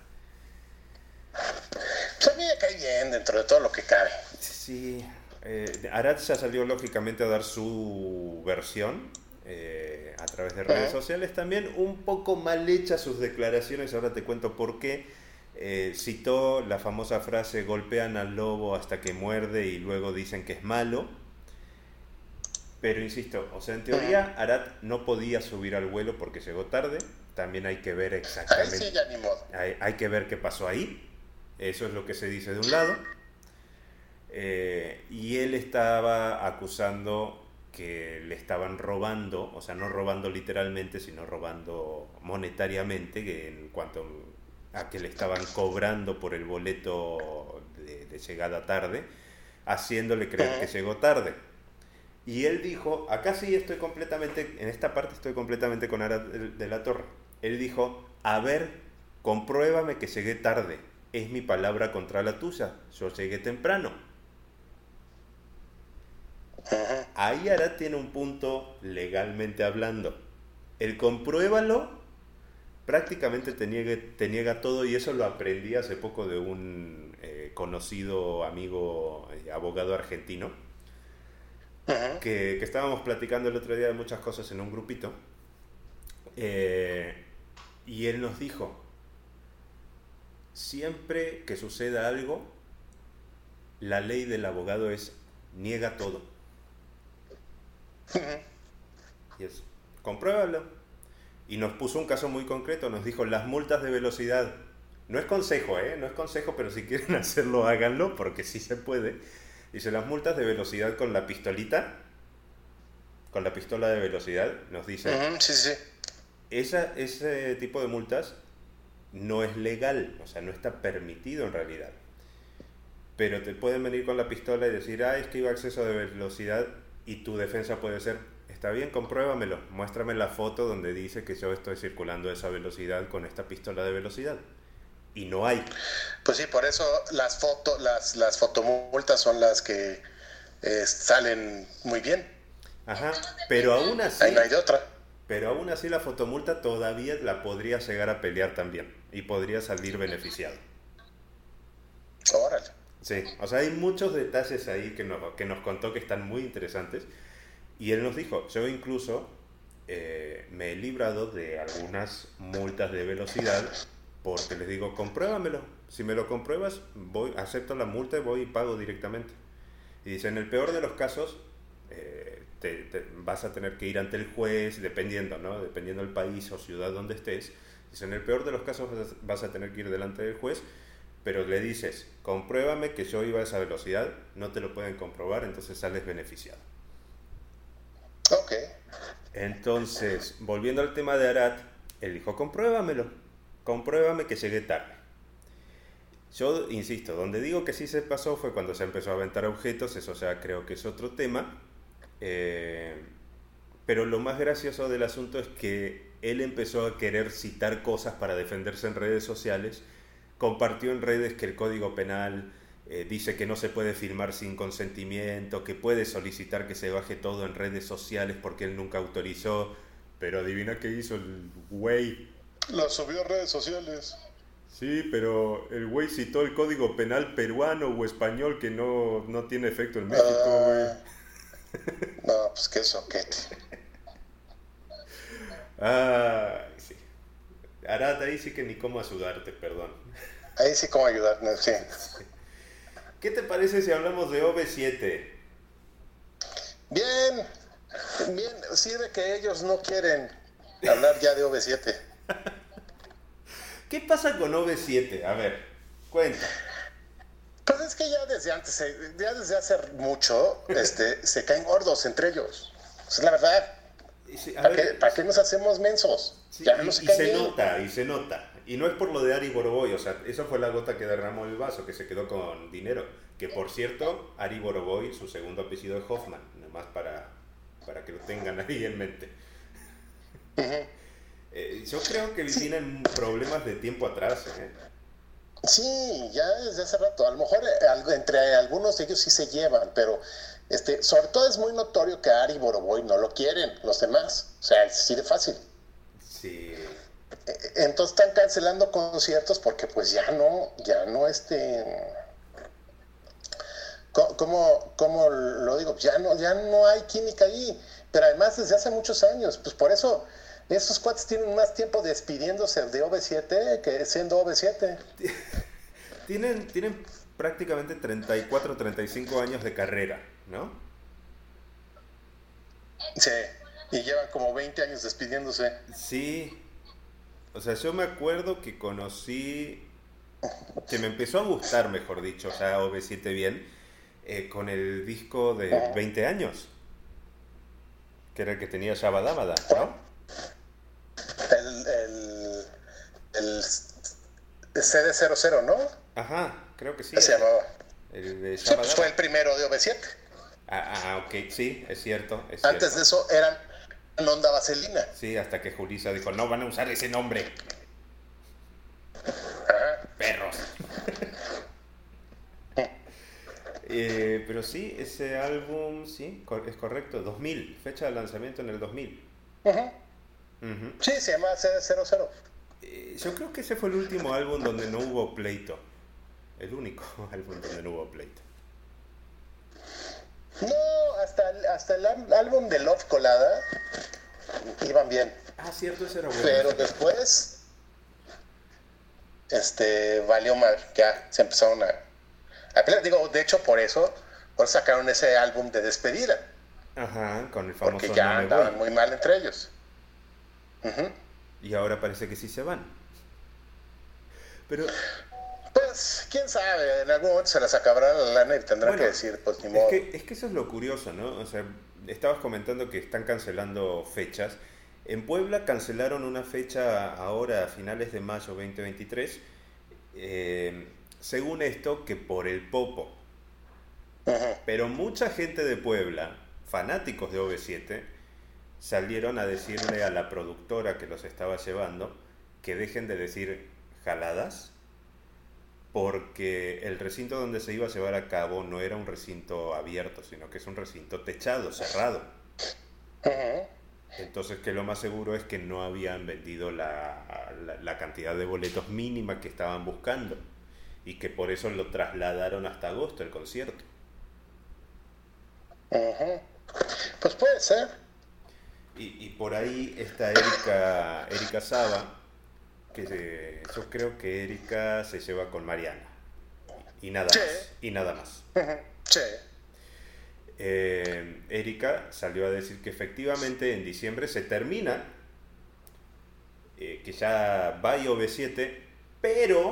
Pues a mí me cae bien dentro de todo lo que cabe. Sí. Eh, Arat ya salió lógicamente a dar su versión eh, a través de redes sociales también, un poco mal hechas sus declaraciones, ahora te cuento por qué. Eh, citó la famosa frase golpean al lobo hasta que muerde y luego dicen que es malo pero insisto, o sea, en teoría Arat no podía subir al vuelo porque llegó tarde. También hay que ver exactamente. Hay, que ver qué pasó ahí. Eso es lo que se dice de un lado. Eh, y él estaba acusando que le estaban robando, o sea, no robando literalmente, sino robando monetariamente, que en cuanto a que le estaban cobrando por el boleto de, de llegada tarde, haciéndole creer que llegó tarde. Y él dijo, acá sí estoy completamente, en esta parte estoy completamente con Ara de la Torre. Él dijo, a ver, compruébame que llegué tarde. Es mi palabra contra la tuya. Yo llegué temprano. Ahí Arad tiene un punto legalmente hablando. El compruébalo prácticamente te niega, te niega todo y eso lo aprendí hace poco de un eh, conocido amigo eh, abogado argentino que, estábamos platicando el otro día de muchas cosas en un grupito. Eh, y él nos dijo, siempre que suceda algo, la ley del abogado es niega todo. Y es, compruébalo. Y nos puso un caso muy concreto, nos dijo las multas de velocidad. No es consejo, ¿eh? No es consejo, pero si quieren hacerlo, háganlo, porque sí se puede Dice, las multas de velocidad con la pistolita, con la pistola de velocidad, nos dice... sí, sí. Esa, ese tipo de multas no es legal, o sea, no está permitido en realidad. Pero te pueden venir con la pistola y decir, ah, es que iba a exceso de velocidad y tu defensa puede ser, está bien, compruébamelo, muéstrame la foto donde dice que yo estoy circulando a esa velocidad con esta pistola de velocidad y no hay. Pues sí, por eso las fotos, las, las fotomultas son las que eh, salen muy bien. Ajá, pero aún así. Ahí no hay de otra. pero aún así la fotomulta todavía la podría llegar a pelear también y podría salir beneficiado. Órale. Sí, o sea, hay muchos detalles ahí que nos, que nos contó que están muy interesantes. Y él nos dijo, yo incluso eh, me he librado de algunas multas de velocidad porque les digo, compruébamelo. Si me lo compruebas, voy, acepto la multa y voy y pago directamente. Y dice, en el peor de los casos, eh, te, vas a tener que ir ante el juez, dependiendo, ¿no? Dependiendo del país o ciudad donde estés. Dice, en el peor de los casos vas a tener que ir delante del juez pero le dices, compruébame que yo iba a esa velocidad, no te lo pueden comprobar, entonces sales beneficiado. Ok. Entonces, volviendo al tema de Arat, él dijo, compruébamelo, compruébame que llegué tarde. Yo insisto, donde digo que sí se pasó fue cuando se empezó a aventar objetos, eso ya creo que es otro tema. Eh, pero lo más gracioso del asunto es que él empezó a querer citar cosas para defenderse en redes sociales compartió en redes que el Código Penal eh, dice que no se puede firmar sin consentimiento, que puede solicitar que se baje todo en redes sociales porque él nunca autorizó, pero adivina qué hizo el güey. Lo subió a redes sociales. Sí, pero el güey citó el Código Penal peruano o español que no, no tiene efecto en México, güey. Ah. no, pues qué soquete. Ah. Arad, ahí sí que ni cómo ayudarte, perdón. Ahí sí cómo ayudarte, sí. ¿Qué te parece si hablamos de OV7? Bien, bien, sí de que ellos no quieren hablar ya de OV7. ¿Qué pasa con OV7? A ver, cuenta. Pues es que ya desde antes, eh, ya desde hace mucho, este, se caen gordos entre ellos. Es la verdad. ¿Para, qué, nos hacemos mensos? Ya y, se, y se nota, y se nota. Y no es por lo de Ari Boroboy, o sea, eso fue la gota que derramó el vaso, que se quedó con dinero. Que por cierto, Ari Boroboy, su segundo apellido es Hoffman, nomás para, para que lo tengan ahí en mente. Eh, yo creo que vienen problemas de tiempo atrás. ¿eh? Sí, ya desde hace rato. A lo mejor eh, entre algunos de ellos sí se llevan, pero este, sobre todo es muy notorio que Ari Boroboy no lo quieren, los demás. O sea, es así de fácil. Sí. Entonces están cancelando conciertos porque pues ya no, ya no este... ¿Cómo, cómo lo digo? Ya no, ya no hay química ahí. Pero además desde hace muchos años. Pues por eso esos cuates tienen más tiempo despidiéndose de OV7 que siendo OV7. tienen, tienen prácticamente 34, 35 años de carrera, ¿no? Sí, y llevan como 20 años despidiéndose. Sí, o sea, yo me acuerdo que conocí, que me empezó a gustar, mejor dicho, o sea, OV7 bien, eh, con el disco de 20 años, que era el que tenía Shabadamada, ¿no? El, el, el CD00, ¿no? Ajá, creo que sí. Se llamaba. El de sí, pues fue el primero de OV7. Ah, ah, ok, sí, es cierto. Es Antes cierto. de eso eran no onda vaselina. Sí, hasta que Julissa dijo, no van a usar ese nombre. Perros. eh, pero sí, ese álbum, sí, es correcto, 2000, fecha de lanzamiento en el 2000. Uh -huh. Uh -huh. Sí, se llama CD00. Eh, yo creo que ese fue el último álbum donde no hubo pleito. El único álbum donde no hubo pleito. No, hasta, hasta el álbum de Love Colada iban bien. Ah, cierto, ese era bueno. Pero después, este, valió mal, ya se empezaron a, a pelear. Digo, de hecho, por eso, por sacaron ese álbum de despedida. Ajá, con el famoso Porque ya No andaban muy mal entre ellos. Y ahora parece que sí se van. Pero quién sabe, en algún momento se les acabará la lana y tendrán Bueno, que decir, pues ni Es que, es que eso es lo curioso, ¿no? O sea, estabas comentando que están cancelando fechas. En Puebla cancelaron una fecha ahora a finales de mayo 2023. eh, según esto, que por el Popo. Pero mucha gente de Puebla, fanáticos de OV7, salieron a decirle a la productora que los estaba llevando que dejen de decir jaladas, porque el recinto donde se iba a llevar a cabo no era un recinto abierto, sino que es un recinto techado, cerrado. Entonces que lo más seguro es que no habían vendido la, la, la cantidad de boletos mínima que estaban buscando y que por eso lo trasladaron hasta agosto el concierto. Pues puede ser. Y, y por ahí está Erika, Erika Saba, que se- yo creo que Erika se lleva con Mariana. Y nada Sí. más. Y nada más. Sí. Eh, Erika salió a decir que efectivamente en diciembre se termina, eh, que ya va y OV7, pero,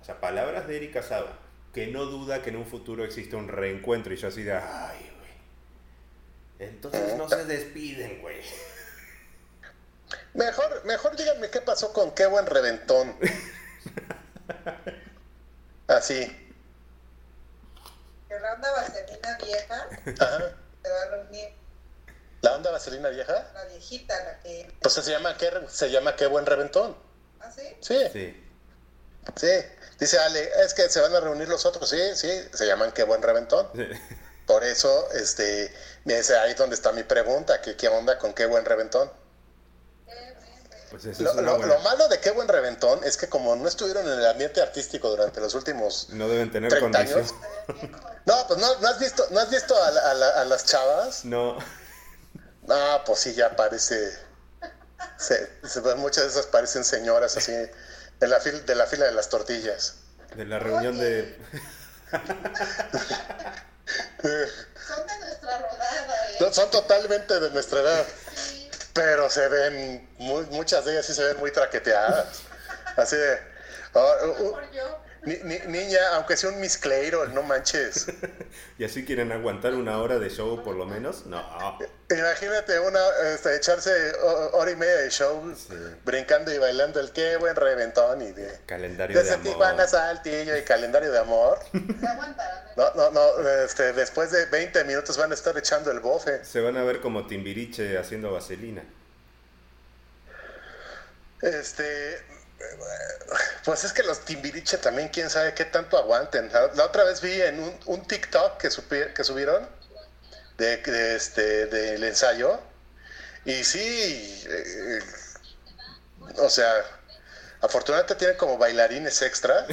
o sea, palabras de Erika Saba, que no duda que en un futuro existe un reencuentro y yo así de, ay, güey. Entonces no se despiden, güey. Mejor, mejor díganme qué pasó con qué buen reventón. Así. Que la onda vaselina vieja Ajá. se va a reunir ¿La onda vaselina vieja? la viejita, la que. Pues se llama qué, se llama qué buen reventón. ¿Ah, sí? Sí, Sí. sí. Dice Ale, es que se van a reunir los otros. Sí, sí, se llaman qué buen reventón. Por eso, este, me dice ahí donde está mi pregunta, que qué onda con qué buen reventón. Pues eso Lo, es una lo- buena- lo malo de qué buen reventón es que como no estuvieron en el ambiente artístico durante los últimos No deben tener 30 condición. años. No, pues no, no has visto, ¿no has visto a, la- a la- a las chavas? No. Ah, pues sí, ya parece. Se, se ven- muchas de esas parecen señoras así, de la, fila, de la fila de las tortillas. De la reunión de... Son de nuestra rodada, ¿eh? No, son totalmente de nuestra edad, pero se ven, muy- muchas de ellas sí se ven muy traqueteadas. Así de. ah, uh. Ni- ni- niña, aunque sea un Miss Clairo, no manches. ¿Y así quieren aguantar una hora de show por lo menos? No. Imagínate una, este, echarse ho- hora y media de show Sí. brincando y bailando el qué buen reventón y de. Calendario de Desde amor. Tijuana Saltillo y calendario de amor. No, no, no, este, después de 20 minutos van a estar echando el bofe. Se van a ver como Timbiriche haciendo vaselina. Este, pues es que los Timbiriche también, quién sabe qué tanto aguanten. La, otra vez vi en un, un TikTok que, supi- que subieron de, de este, del ensayo. Y sí, eh, o sea, afortunadamente tienen como bailarines extra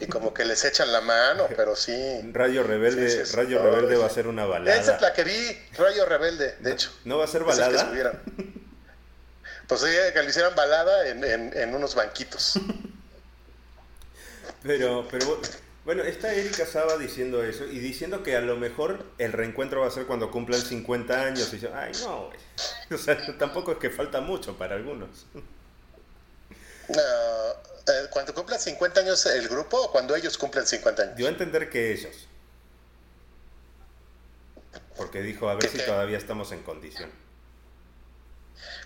y como que les echan la mano, pero sí. Rayo Rebelde, Sí, sí, sí. Rayo Ay, Rebelde va a ser una Esa balada. es la que vi, Rayo Rebelde, de hecho. ¿No va a ser balada? Pues sí, que le hicieran balada en, en, en unos banquitos. Pero, pero bueno, está Erika Saba diciendo eso y diciendo que a lo mejor el reencuentro va a ser cuando cumplan 50 años. Y yo, ay, no, güey. O sea, tampoco es que falta mucho para algunos. No, eh, cuando cumplan 50 años el grupo o cuando ellos cumplen 50 años. Dio a entender que ellos. Porque dijo, a ver si todavía estamos en condición.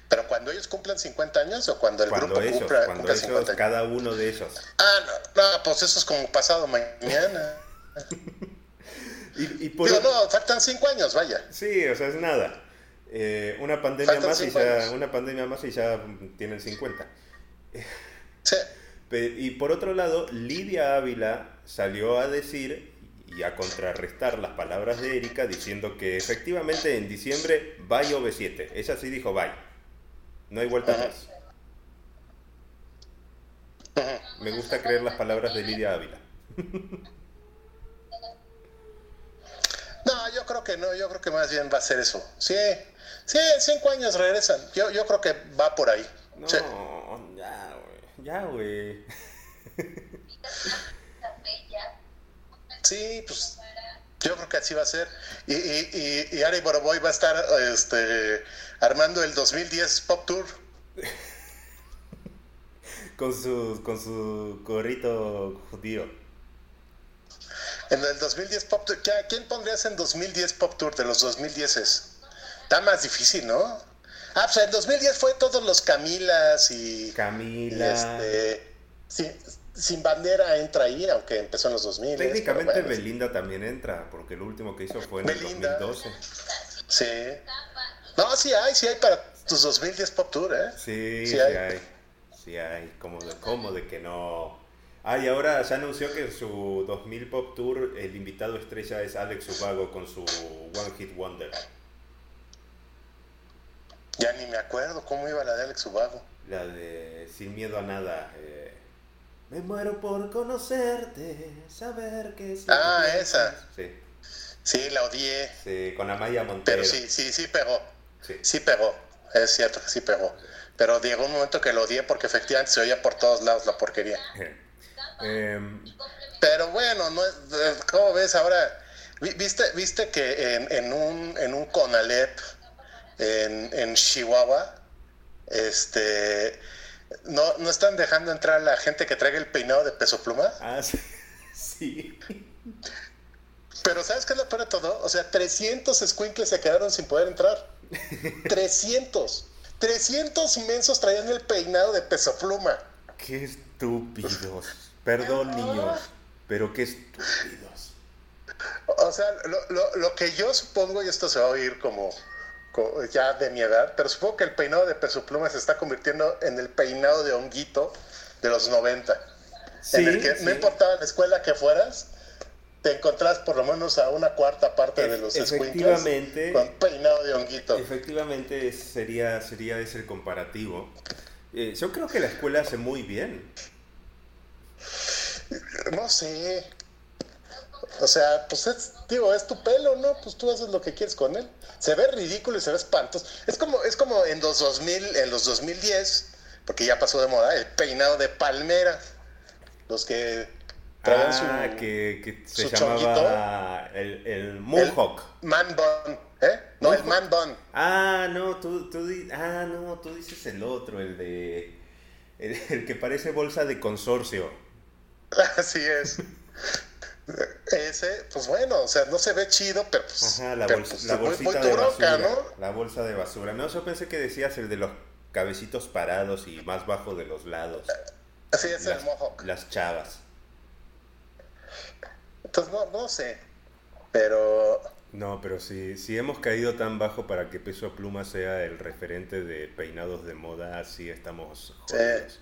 Pero cuando ellos cumplan 50 años o cuando el Cuando grupo ellos, cumpla, cuando cumpla ellos, 50 años. cada uno de ellos. Ah, no, no, pues eso es como pasado mañana. Y, y por Digo, otro- no, faltan 5 años, vaya. Sí, o sea, es nada. Eh, una pandemia más y ya, una pandemia más y ya tienen 50. Sí. Y por otro lado, Lidia Ávila salió a decir y a contrarrestar las palabras de Erika diciendo que efectivamente en diciembre va y OV7. Ella sí dijo bye. No hay vuelta Ajá. atrás. Me gusta creer las palabras de Lidia Ávila. No, yo creo que no, yo creo que más bien va a ser eso. Sí, sí, en 5 años regresan. Yo, yo creo que va por ahí. No, Sí. ya, güey. Ya, güey. Sí, pues yo creo que así va a ser. Y, y, y, y Ari Boroboy va a estar este, armando el 2010 Pop Tour. Con su, con su gorrito judío. En el 2010 Pop Tour. ¿qué- ¿Quién pondrías en 2010 Pop Tour de los 2010? Está más difícil, ¿no? Ah, pues en 2010 fue todos los Camilas y, y Camila. este. sí, sin bandera entra ahí, aunque empezó en los 2000. Técnicamente bueno, Belinda también entra, porque lo último que hizo fue en Belinda. el 2012. Sí. No, sí hay, sí hay para tus 2010 Pop Tour, ¿eh? Sí, Sí sí hay. hay. Sí hay. ¿Cómo de, cómo de que no? Ah, y ahora ya anunció que en su 2000 Pop Tour el invitado estrella es Alex Ubago con su One Hit Wonder. Ya ni me acuerdo cómo iba la de Alex Ubago. La de Sin miedo a nada. eh, me muero por conocerte, saber que es. que Ah, piensas". esa. Sí, Sí, la odié. sí, con Amaya Montero. Pero sí, sí, sí pegó. Sí. Sí pegó. Es cierto que sí pegó. Pero llegó un momento que lo odié porque efectivamente se oía por todos lados la porquería. Em, Pero bueno, no es, eh, ¿cómo ves ahora? Vi- ¿Viste, viste que en, en un, en un Conalep en, en Chihuahua, este, no, no están dejando entrar a la gente que traiga el peinado de peso pluma? ah, sí. sí. Pero ¿sabes qué es lo peor de todo? O sea, 300 squinkles se quedaron sin poder entrar. 300. 300 mensos traían el peinado de peso pluma. Qué estúpidos. Perdón, niños, pero qué estúpidos. O sea, lo, lo- lo que yo supongo, y esto se va a oír como, co- ya de mi edad, pero supongo que el peinado de peso pluma se está convirtiendo en el peinado de honguito de los 90. en el que no sí. importaba la escuela que fueras, te encontrás por lo menos a una cuarta parte de Ef- los efectivamente. con peinado de honguito. Efectivamente sería, sería ese el comparativo. Eh, yo creo que la escuela hace muy bien. No sé. O sea, pues es, digo, es tu pelo, ¿no? Pues tú haces lo que quieres con él. Se ve ridículo y se ve espantoso. Es como, es como en los 2000, en los 2010, porque ya pasó de moda, el peinado de palmera. Los que traían Ah, su que, que se su llamaba el, el Mohawk. man bun, ¿eh? No, el man bun. Ah, no, tú, tú, ah, no, tú dices el otro, el de... El, el que parece bolsa de consorcio. Así es. Ese, pues bueno, o sea, no se ve chido, pero pues, Ajá, la, pero, bolsa, pues, la muy- bolsita muy de tu bronca, basura. ¿no? La bolsa de basura. No, yo pensé que decías el de los cabecitos parados y más bajo de los lados. Así es Las, el mohawk. las chavas. Entonces, no, no sé. Pero No, pero si, si hemos caído tan bajo para que Peso Pluma sea el referente de peinados de moda, así estamos jodidos.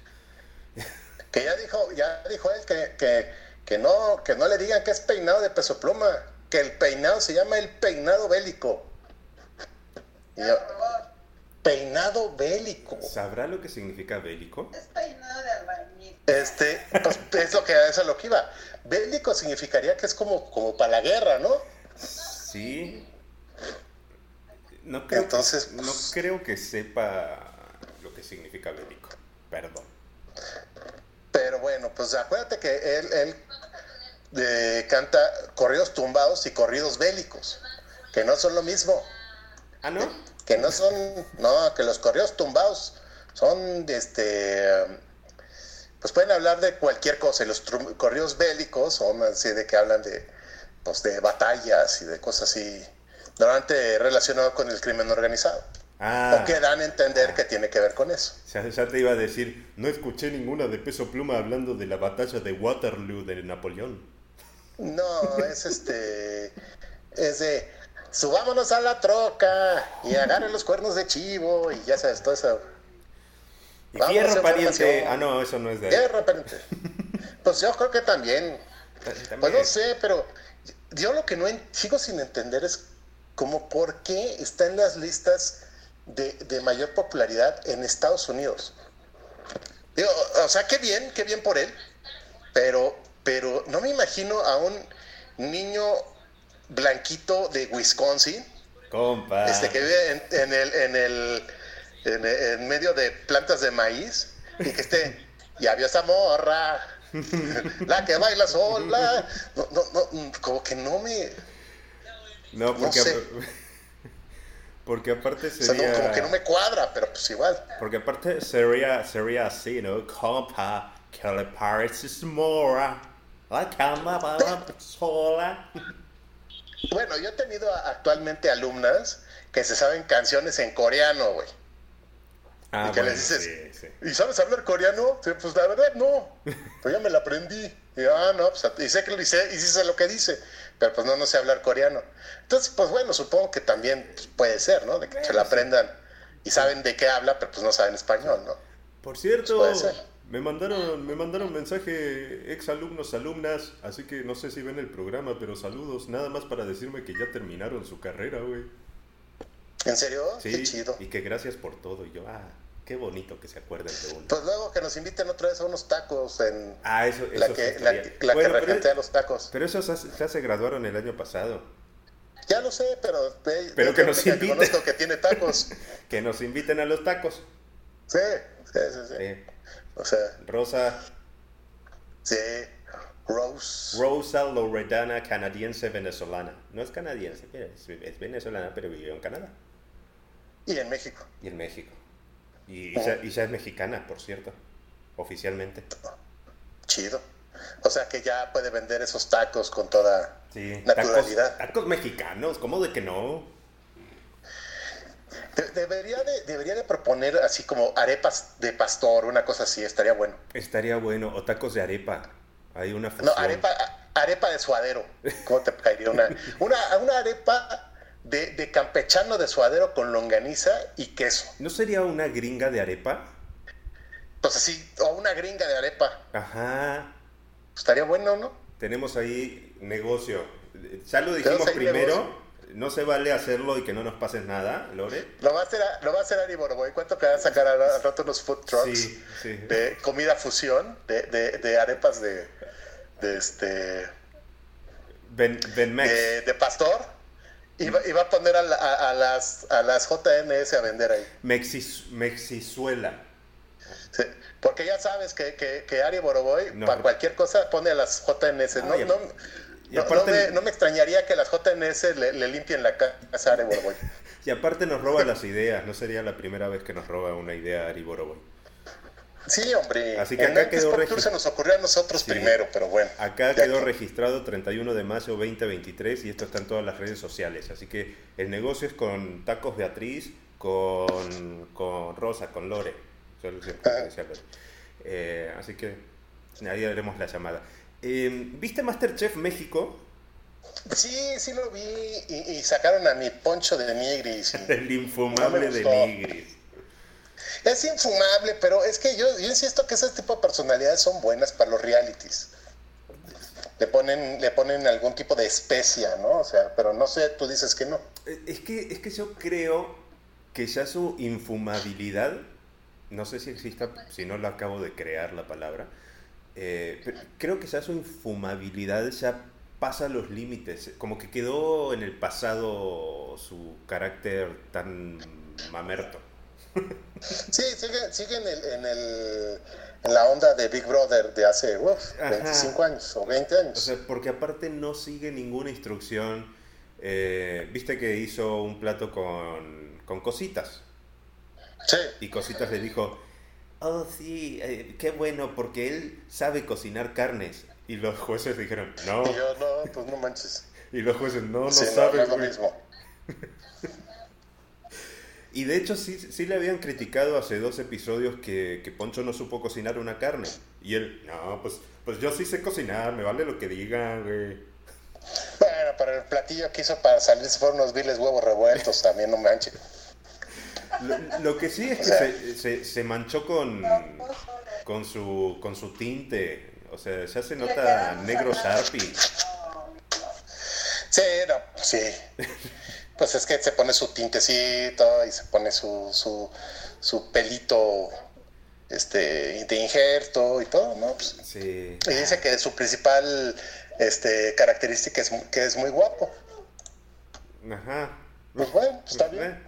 que ya dijo, ya dijo él que, que, que no, que no le digan que es peinado de peso pluma, que el peinado se llama el peinado bélico. Y yo, peinado bélico. ¿Sabrá lo que significa bélico? Es peinado de albañil. Este, pues es lo que eso es lo que iba. Bélico significaría que es como, como para la guerra, ¿no? Sí. No creo, Entonces, que, no pues- creo que sepa lo que significa bélico. Perdón. Pero bueno, pues acuérdate que él, él eh, canta corridos tumbados y corridos bélicos, que no son lo mismo. Ah, ¿no? que no son, no, que los correos tumbados son, este, pues pueden hablar de cualquier cosa, y los correos bélicos son así de que hablan de, pues de batallas y de cosas así, normalmente relacionado con el crimen organizado, Ah, o que dan a entender que tiene que ver con eso. ya, ya te iba a decir, no escuché ninguna de Peso Pluma hablando de la batalla de Waterloo de Napoleón. No, es este, es de, subámonos a la troca y agarren los cuernos de chivo y ya sabes, todo eso. Y Vamos a fierro hacer pariente. Ah, no, eso no es de De repente. Pues yo creo que también. También. Pues no sé, pero yo lo que no en- sigo sin entender es como por qué está en las listas de, de mayor popularidad en Estados Unidos. Digo, o sea, qué bien, qué bien por él, pero, pero no me imagino a un niño blanquito de Wisconsin, Compa. este que vive en, en el, en el en, en medio de plantas de maíz y que esté, ya vio esa morra, la que baila sola, no, no, no, como que no me, No, porque, sé. porque aparte o sea, no, sería... como que no me cuadra, pero pues igual. Porque aparte sería, sería así, ¿no? Compa, que le parece mora. La cama sola. Bueno, yo he tenido actualmente alumnas que se saben canciones en coreano, güey. Ah, ¿Y bueno, les dices? sí, sí. ¿Y sabes hablar coreano? Sí, Pues la verdad no. Pues ya me la aprendí. Y ah, no, pues y sé que lo hice, y sí sé lo que dice, pero pues no, no sé hablar coreano. Entonces, pues bueno, supongo que también pues, puede ser, ¿no? De que se la aprendan y saben de qué habla, pero pues no saben español, ¿no? Por cierto, Puede ser. Me mandaron, me mandaron mensaje ex alumnos, alumnas, así que no sé si ven el programa, pero saludos, nada más para decirme que ya terminaron su carrera, güey. ¿En serio? Sí, Qué chido. y que gracias por todo. Y yo, ah, qué bonito que se acuerden de uno. Pues luego que nos inviten otra vez a unos tacos en Ah, eso, eso la que, la, la Bueno, que los tacos. Pero esos ya se- graduaron el año pasado. Ya lo sé, pero... ve- Pero que nos inviten. que tiene tacos. Que nos inviten a los tacos. Sí, sí, sí, sí. Eh, O sea, Rosa, sí. Rose. Rosa Loredana, canadiense venezolana. No es canadiense, es, es venezolana, pero vivió en Canadá Y en México. y en México. Y, ya, y ya es mexicana, por cierto, oficialmente. Chido. O sea que ya puede vender esos tacos con toda Sí, naturalidad. Tacos, tacos mexicanos, ¿cómo de que no? De- debería, de, debería de proponer así como arepas de pastor, una cosa así, estaría bueno. Estaría bueno. O tacos de arepa. Hay una fusión. No, arepa, arepa de suadero. ¿Cómo te caería una? Una, una arepa de, de campechano de suadero con longaniza y queso. ¿No sería una gringa de arepa? Pues así, o una gringa de arepa. Ajá. Estaría bueno, ¿no? Tenemos ahí negocio. Ya lo dijimos primero. negocio. No se vale hacerlo y que no nos pases nada, Lore. Lo va a hacer, lo va a hacer Ari Boroboy. ¿Cuánto que van a sacar al al rato unos food trucks Sí, sí. de comida fusión, de, de, de arepas de, de este Ben, de, de pastor? Y va, y va a poner a, la- a- a las, a las JNS a vender ahí. Mexis- Mexizuela. Sí, porque ya sabes que, que, que Ari Boroboy, No. para cualquier cosa, pone a las JNS. No, Ay, no, y no- aparte- no me, no me extrañaría que las JNS le, le limpien la casa a Ari Boroboy. Y aparte nos roba las ideas. No sería la primera vez que nos roba una idea Ari Boroboy. Sí, hombre. Así que en acá quedó Xbox Tour regi- se nos ocurrió a nosotros Sí. primero, pero bueno. Acá quedó que- registrado 31 de mayo 2023 y esto está en todas las redes sociales. Así que el negocio es con Tacos Beatriz, con, con Rosa, con Lore. Yo siempre Ah. decía Lore. Eh, así que ahí haremos la llamada. Eh, ¿Viste Masterchef México? Sí, sí lo vi y, y sacaron a mi poncho de Nigris. El infumable No de. Nigris. Es infumable, pero es que yo, yo insisto que ese tipo de personalidades son buenas para los realities. Le ponen, le ponen algún tipo de especia, ¿no? O sea, pero no sé, tú dices que no. Eh, Es que, es que yo creo que ya su infumabilidad, no sé si exista, si no lo acabo de crear la palabra, eh, creo que ya su infumabilidad ya pasa los límites, como que quedó en el pasado su carácter tan mamerto. Sí, sigue, sigue en, el, en, el, en la onda de Big Brother de hace uf, Ajá. 25 años o 20 años. O sea, porque aparte no sigue ninguna instrucción. eh, Viste que hizo un plato con, con cositas. sí, Y Cositas le dijo, oh sí, eh, qué bueno, porque él sabe cocinar carnes. Y los jueces dijeron, no. y yo no, pues no manches. Y los jueces, no, no Sí, sabe. no es lo güey". mismo. Y de hecho sí, sí le habían criticado hace dos episodios que, que Poncho no supo cocinar una carne. Y él, no, pues, pues yo sí sé cocinar, me vale lo que digan, güey. Bueno, pero el platillo que hizo para salirse fueron unos viles huevos revueltos, también no manches. Lo, lo que sí es que se, se- se manchó con, con, su, con su tinte. O sea, ya se nota negro Sharpie. Sí, no, sí. Pues es que se pone su tintecito y se pone su, su, su pelito este, de injerto y todo, ¿no? Pues, Sí. y dice que su principal este, característica es que es muy guapo. Ajá. Pues bueno, está Pues, bien.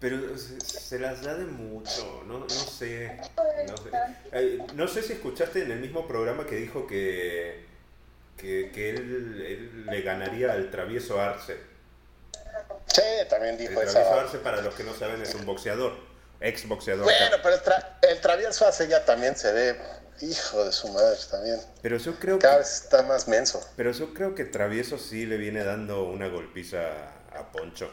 Pero se, se las da de mucho, no, no sé. No sé. Eh, no sé si escuchaste en el mismo programa que dijo que, que, que él, él le ganaría al travieso Arce. Sí, también El dijo travieso eso. Arce, para los que no saben, es un boxeador, ex boxeador. Bueno, pero el, tra- el travieso hace ya también se ve, hijo de su madre, también. Pero yo creo que Cada vez está más menso. Pero yo creo que Travieso sí le viene dando una golpiza a Poncho.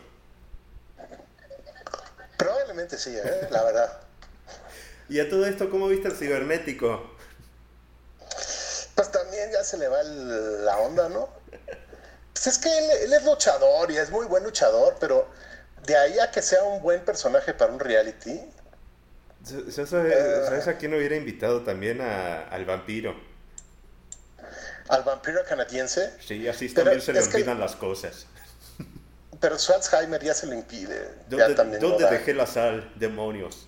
Probablemente sí, ¿eh? la verdad. Y a todo esto, ¿cómo viste el cibernético? Pues también ya se le va el- la onda, ¿no? Pues es que él, él es luchador y es muy buen luchador, pero de ahí a que sea un buen personaje para un reality, sabes, ¿Sabes a quién hubiera invitado también a- al vampiro? al vampiro canadiense, Sí, así Pero también se le que- olvidan las cosas. Pero su Alzheimer ya se lo impide. Ya ¿Dónde, también dónde no da. dejé la sal, demonios?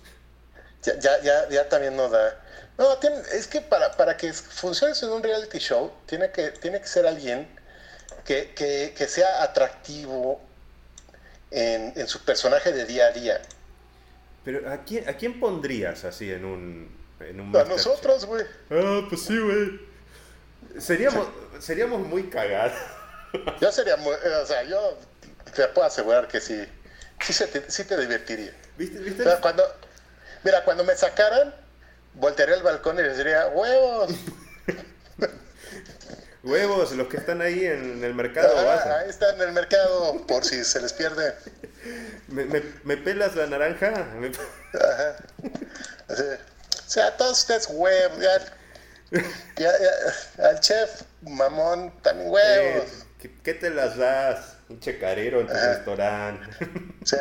Ya, ya, ya, ya también no da. No, tiene- es que para, para que funcione en un reality show, tiene que, tiene que ser alguien que, que, que sea atractivo en, en su personaje de día a día. Pero ¿a quién, ¿a quién pondrías así en un, en un A nosotros, güey. Ah, pues sí, güey. Seríamos, seríamos muy cagados. Yo sería muy, o sea, yo te puedo asegurar que sí, sí, se te, sí te divertiría. ¿Viste? ¿Viste? O sea, cuando, mira, cuando me sacaran, voltearía al balcón y les diría, huevos. Huevos, los que están ahí en el mercado. Ah, ahí está en el mercado, por si se les pierde. ¿Me, me, me pelas la naranja? Me- Ajá. O sea, todos ustedes huevos. Ya, ya- ya, al chef, mamón, también Eh, huevos. ¿qué, qué te las das? Un checarero en tu restaurante. Sea,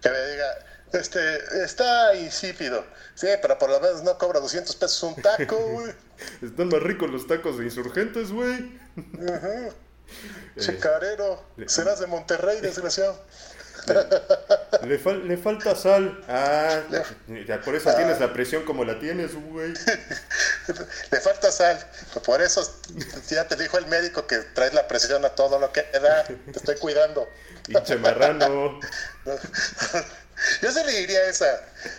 que me diga, este, está insípido. Sí, pero por lo menos no cobra 200 pesos un taco, güey. Están más ricos los tacos de insurgentes, güey. Checarero, serás de Monterrey, desgraciado. Le, fal- le falta sal. Ah, ya por eso tienes la presión como la tienes, güey. Le falta sal. Por eso ya te dijo el médico que traes la presión a todo lo que da. Te estoy cuidando. Pinche marrano. Yo se le diría esa.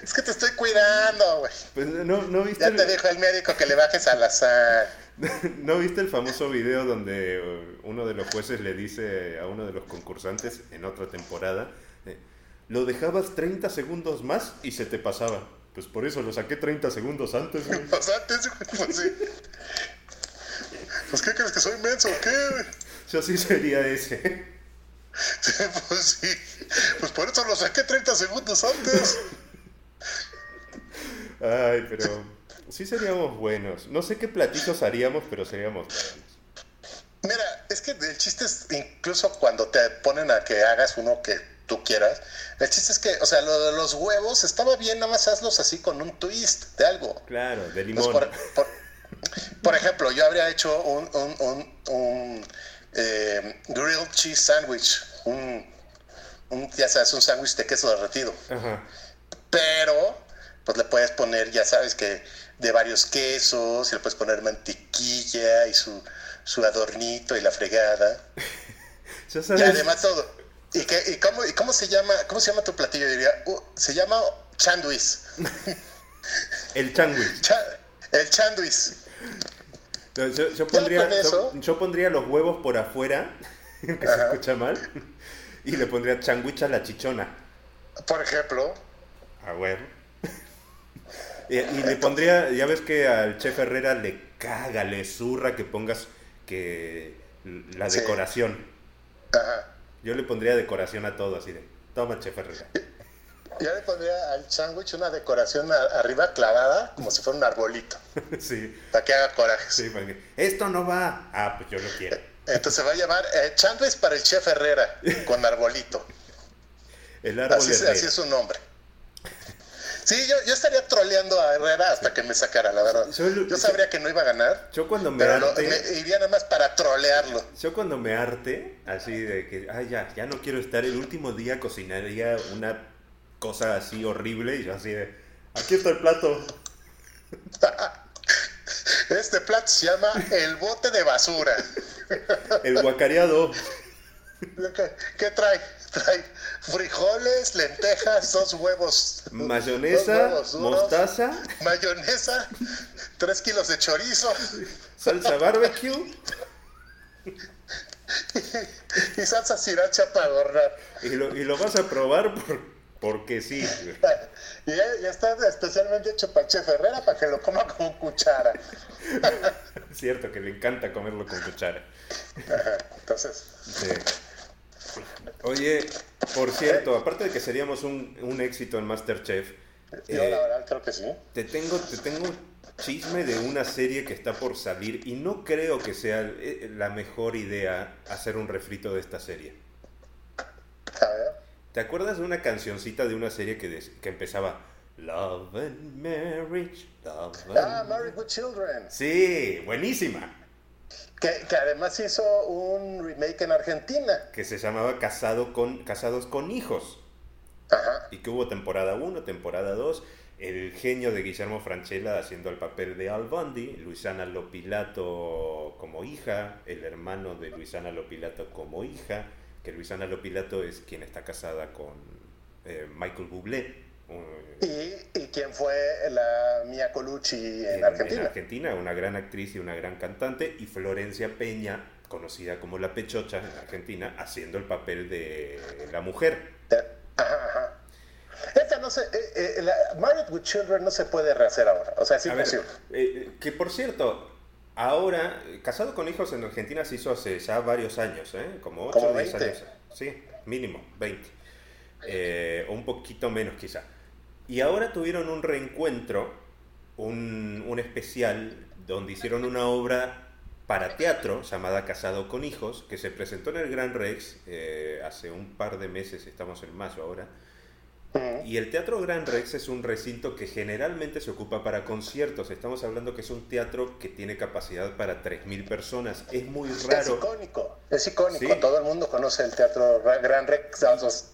Es que te estoy cuidando, güey. Pues, ¿no, no, viste Ya el, te dijo el médico que le bajes a la sal. ¿No viste el famoso video donde uno de los jueces le dice a uno de los concursantes en otra temporada, eh, lo dejabas 30 segundos más y se te pasaba? Pues por eso lo saqué 30 segundos antes, güey. Pues antes, pues sí. Pues ¿qué crees que soy menso o qué? Yo sí sería ese. Sí, pues sí. Pues por eso lo saqué 30 segundos antes. Ay, pero sí seríamos buenos. No sé qué platillos haríamos, pero seríamos buenos. Mira, es que el chiste es incluso cuando te ponen a que hagas uno que tú quieras, el chiste es que, o sea, lo de los huevos estaba bien, nada más hazlos así con un twist de algo. Claro, de Pues, limón. por, por- por ejemplo, yo habría hecho un, un, un, un, eh, grilled cheese sandwich, un, ya sabes, un sándwich de queso derretido. Ajá. Pero, pues le puedes poner, ya sabes que de varios quesos, y le puedes poner mantequilla y su, su adornito y la fregada. Ya Y además todo. ¿Y, qué, y, cómo, y cómo se llama cómo se llama tu platillo? Diría, uh, se llama chanduis. el chándwich. Cha- el chanduis. No, Yo, yo pondría, con eso? yo, yo pondría los huevos por afuera, que se escucha mal, y le pondría changuich a la chichona. Por ejemplo, A huevo. Y, y le pondría, ya ves que al chef Herrera le caga, le zurra que pongas que la Sí. decoración. ajá. Yo le pondría decoración a todo, así de, toma chef Herrera. yo le pondría al sándwich una decoración arriba clavada, como si fuera un arbolito, sí, para que haga corajes. sí, para que, esto no va. Ah, pues yo lo quiero. Entonces se va a llamar eh, sándwich para el chef Herrera, con arbolito. El árbol Así, Herrera. así es su nombre. Sí, yo, yo estaría troleando a Herrera hasta que me sacara, la verdad. Yo sabría que no iba a ganar, Yo cuando me pero lo- harte, me iría nada más para trolearlo. yo cuando me harte, así de que, ay ya, ya no quiero estar, el último día cocinaría una cosa así horrible y yo así de, aquí está el plato. Este plato se llama el bote de basura. El guacareado. ¿Qué, qué trae? Trae frijoles, lentejas, dos huevos. Mayonesa, dos huevos duros, mostaza, Mayonesa, tres kilos de chorizo salsa barbecue y salsa sriracha para adornar. y lo, y lo vas a probar por, porque sí. Y ya, ya está especialmente hecho para Chef Herrera para que lo coma con cuchara. Cierto que le encanta comerlo con cuchara. Ajá, Entonces, Sí. Oye, por cierto, aparte de que seríamos un, un éxito en Masterchef, yo eh, la verdad creo que sí. te tengo, te tengo chisme de una serie que está por salir y no creo que sea eh, la mejor idea hacer un refrito de esta serie. A ver. ¿Te acuerdas de una cancioncita de una serie que, des- que empezaba Love and Marriage, Love and Ah, Married with Children. Sí, buenísima. Que, que además hizo un remake en Argentina. Que se llamaba Casado con, Casados con Hijos. Ajá. Y que hubo temporada 1, temporada 2. El genio de Guillermo Franchella haciendo el papel de Al Bundy, Luisana Lopilato como hija, el hermano de Luisana Lopilato como hija, que Luisana Lopilato es quien está casada con eh, Michael Bublé. un- ¿Y, y quién fue la Mia Colucci en, en, Argentina? en Argentina, una gran actriz y una gran cantante, y Florencia Peña, conocida como La Pechocha en Argentina, haciendo el papel de la mujer. Ajá, ajá. Esta no se, eh, eh, la Married with Children no se puede rehacer ahora. O sea, es imposible. eh, que por cierto, ahora, Casado con Hijos en Argentina se hizo hace ya varios años, ¿eh? Como 8 Como o 10 20. años. Sí, mínimo, 20. Eh, o un poquito menos quizá. Y ahora tuvieron un reencuentro, un, un especial, donde hicieron una obra para teatro llamada Casado con Hijos, que se presentó en el Gran Rex eh, hace un par de meses, estamos en mayo ahora. Y el Teatro Gran Rex es un recinto que generalmente se ocupa para conciertos. Estamos hablando que es un teatro que tiene capacidad para 3.000 personas. Es muy Es raro. icónico, es icónico. Sí. Todo el mundo conoce el teatro Ra- Gran Rex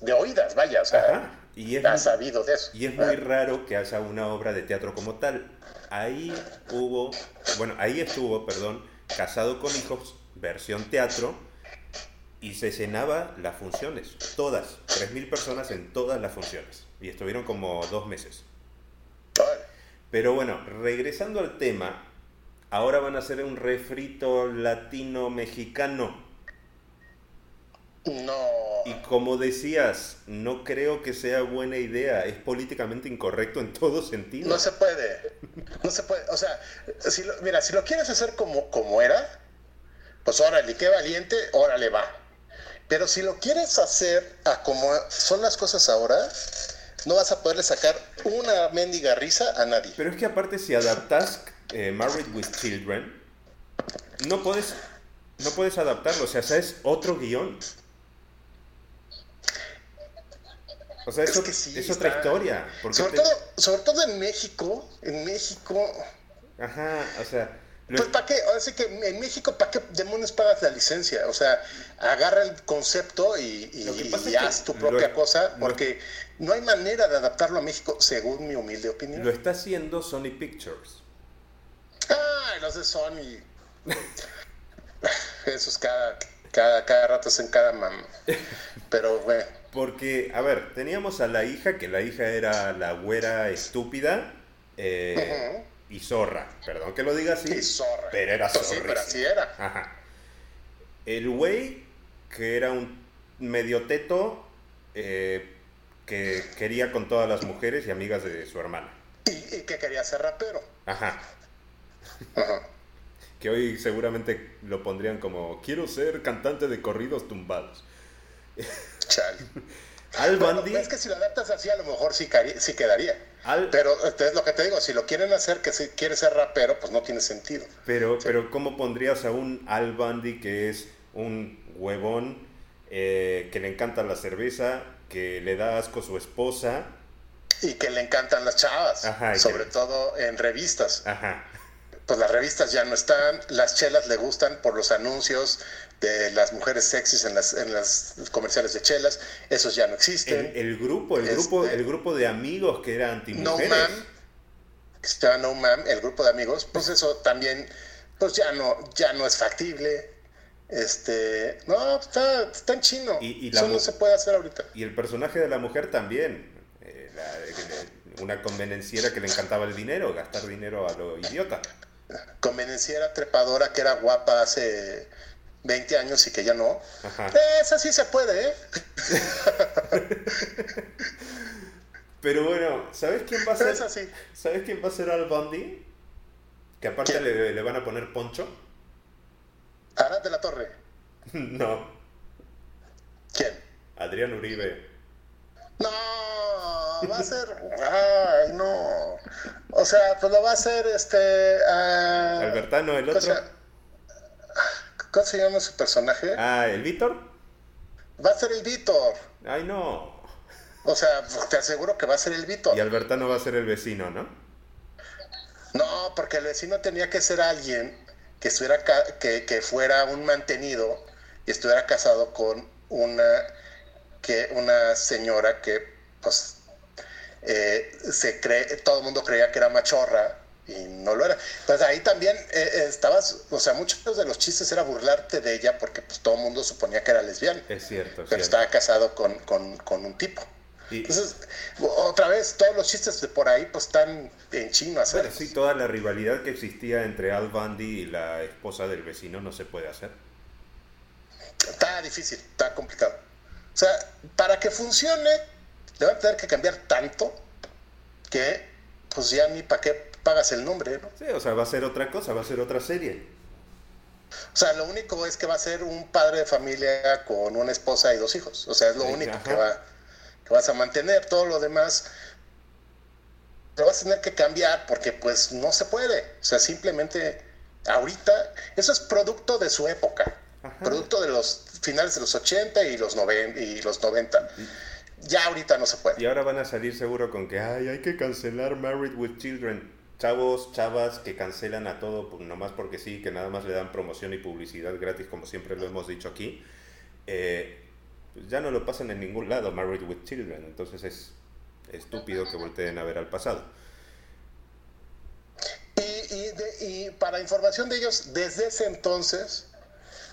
de oídas, vaya, o sea, Ajá. Y es, ha muy- sabido de eso. y es muy raro que haya una obra de teatro como tal. Ahí hubo, bueno, ahí estuvo, perdón, Casado con Hijos, versión teatro, y se llenaba las funciones, todas, 3.000 personas en todas las funciones. Y estuvieron como dos meses. Pero bueno, regresando al tema, ahora van a hacer un refrito latino-mexicano. No. Y como decías, no creo que sea buena idea, es políticamente incorrecto en todo sentido. No se puede. No se puede. O sea, si lo- mira, si lo quieres hacer como, como era, pues órale, qué valiente, órale, va. Pero si lo quieres hacer a como son las cosas ahora, no vas a poderle sacar una mendiga risa a nadie. Pero es que aparte si adaptas eh, Married with Children, no puedes, no puedes adaptarlo, o sea, es otro guion. O sea, es, Es ot- que sí, es otra historia. Sobre te- todo, sobre todo en México, en México, Ajá, o sea... lo- pues ¿para qué? Ahora sí que en México, ¿para qué demonios pagas la licencia? O sea, agarra el concepto y, y- haz tu lo- propia cosa, lo- porque no hay manera de adaptarlo a México, según mi humilde opinión. Lo está haciendo Sony Pictures. Ah, los de Sony. Esos cada, cada, cada rato es en cada mam. Pero bueno, Porque, a ver, teníamos a la hija, que la hija era la güera estúpida eh, y zorra. Perdón que lo diga así. y zorra. Pero era Pues sí, pero así era. Ajá. El güey, que era un medio teto, eh, que quería con todas las mujeres y amigas de su hermana. Y, y que quería ser rapero. Ajá. Ajá. Que hoy seguramente lo pondrían como, quiero ser cantante de corridos tumbados. Chale. Al Bueno, Bundy, es que si lo adaptas así, a lo mejor sí, sí quedaría. al, Pero es lo que te digo, si lo quieren hacer que si quiere ser rapero, pues no tiene sentido. Pero, pero ¿cómo pondrías a un Al Bundy que es un huevón, eh, que le encanta la cerveza, que le da asco a su esposa? Y que le encantan las chavas, Ajá, sobre que- todo en revistas. Ajá. Pues las revistas ya no están, las chelas le gustan por los anuncios de las mujeres sexys en las, en las comerciales de chelas, esos ya no existen. El, el grupo, el Este- grupo, el grupo de amigos que era No antimujeres. Mam, que se llama No Mam, el grupo de amigos, pues eso también, pues ya no, ya no es factible. Este, no, está, está en chino. Y- eso no se puede hacer ahorita. Y el personaje de la mujer también. eh, la- una convenenciera que le encantaba el dinero, gastar dinero a lo idiota. Convenenciera trepadora que era guapa hace 20 años y que ya no. Ajá. Esa sí se puede, ¿eh? Pero bueno, ¿sabes quién va a ser? Esa sí. ¿Sabes quién va a ser Al Bundy? Que aparte le van a poner poncho. Arad de la Torre. no, ¿Quién? Adrián Uribe. No, va a ser. Ay, no. O sea, pues lo va a hacer este. ah, Albertano, el ¿cómo otro. ¿Cómo se llama su personaje? Ah, ¿el Víctor? Va a ser el Víctor. Ay, no. O sea, te aseguro que va a ser el Víctor. Y Albertano va a ser el vecino, ¿no? No, porque el vecino tenía que ser alguien que, estuviera que, que fuera un mantenido y estuviera casado con una, que, una señora que pues eh, se cree, todo el mundo creía que era machorra y no lo era. Pues ahí también eh, estabas, o sea, muchos de los chistes era burlarte de ella porque pues todo el mundo suponía que era lesbiana. Es cierto. Pero estaba casado con, con, un tipo. Entonces, otra vez, todos los chistes de por ahí pues están en chino hacer. sí, toda la rivalidad que existía entre Al Bundy y la esposa del vecino no se puede hacer. Está difícil, está complicado. O sea, para que funcione, le van a tener que cambiar tanto que pues ya ni para qué pagas el nombre, ¿no? Sí, o sea, va a ser otra cosa, va a ser otra serie. O sea, lo único es que va a ser un padre de familia con una esposa y dos hijos. O sea, es lo único que, va, que vas a mantener. Todo lo demás lo vas a tener que cambiar porque pues no se puede. O sea, simplemente ahorita, eso es producto de su época. Producto de los finales de los 80 y los, y los 90 ya ahorita no se puede. Y ahora van a salir seguro con que Ay, hay que cancelar Married with Children. Chavos, chavas que cancelan a todo pues, nomás porque sí, que nada más le dan promoción y publicidad gratis, como siempre lo hemos dicho aquí. Eh, pues ya no lo pasan en ningún lado, Married with Children. Entonces es estúpido que volteen a ver al pasado. Y, y para información de ellos, desde ese entonces,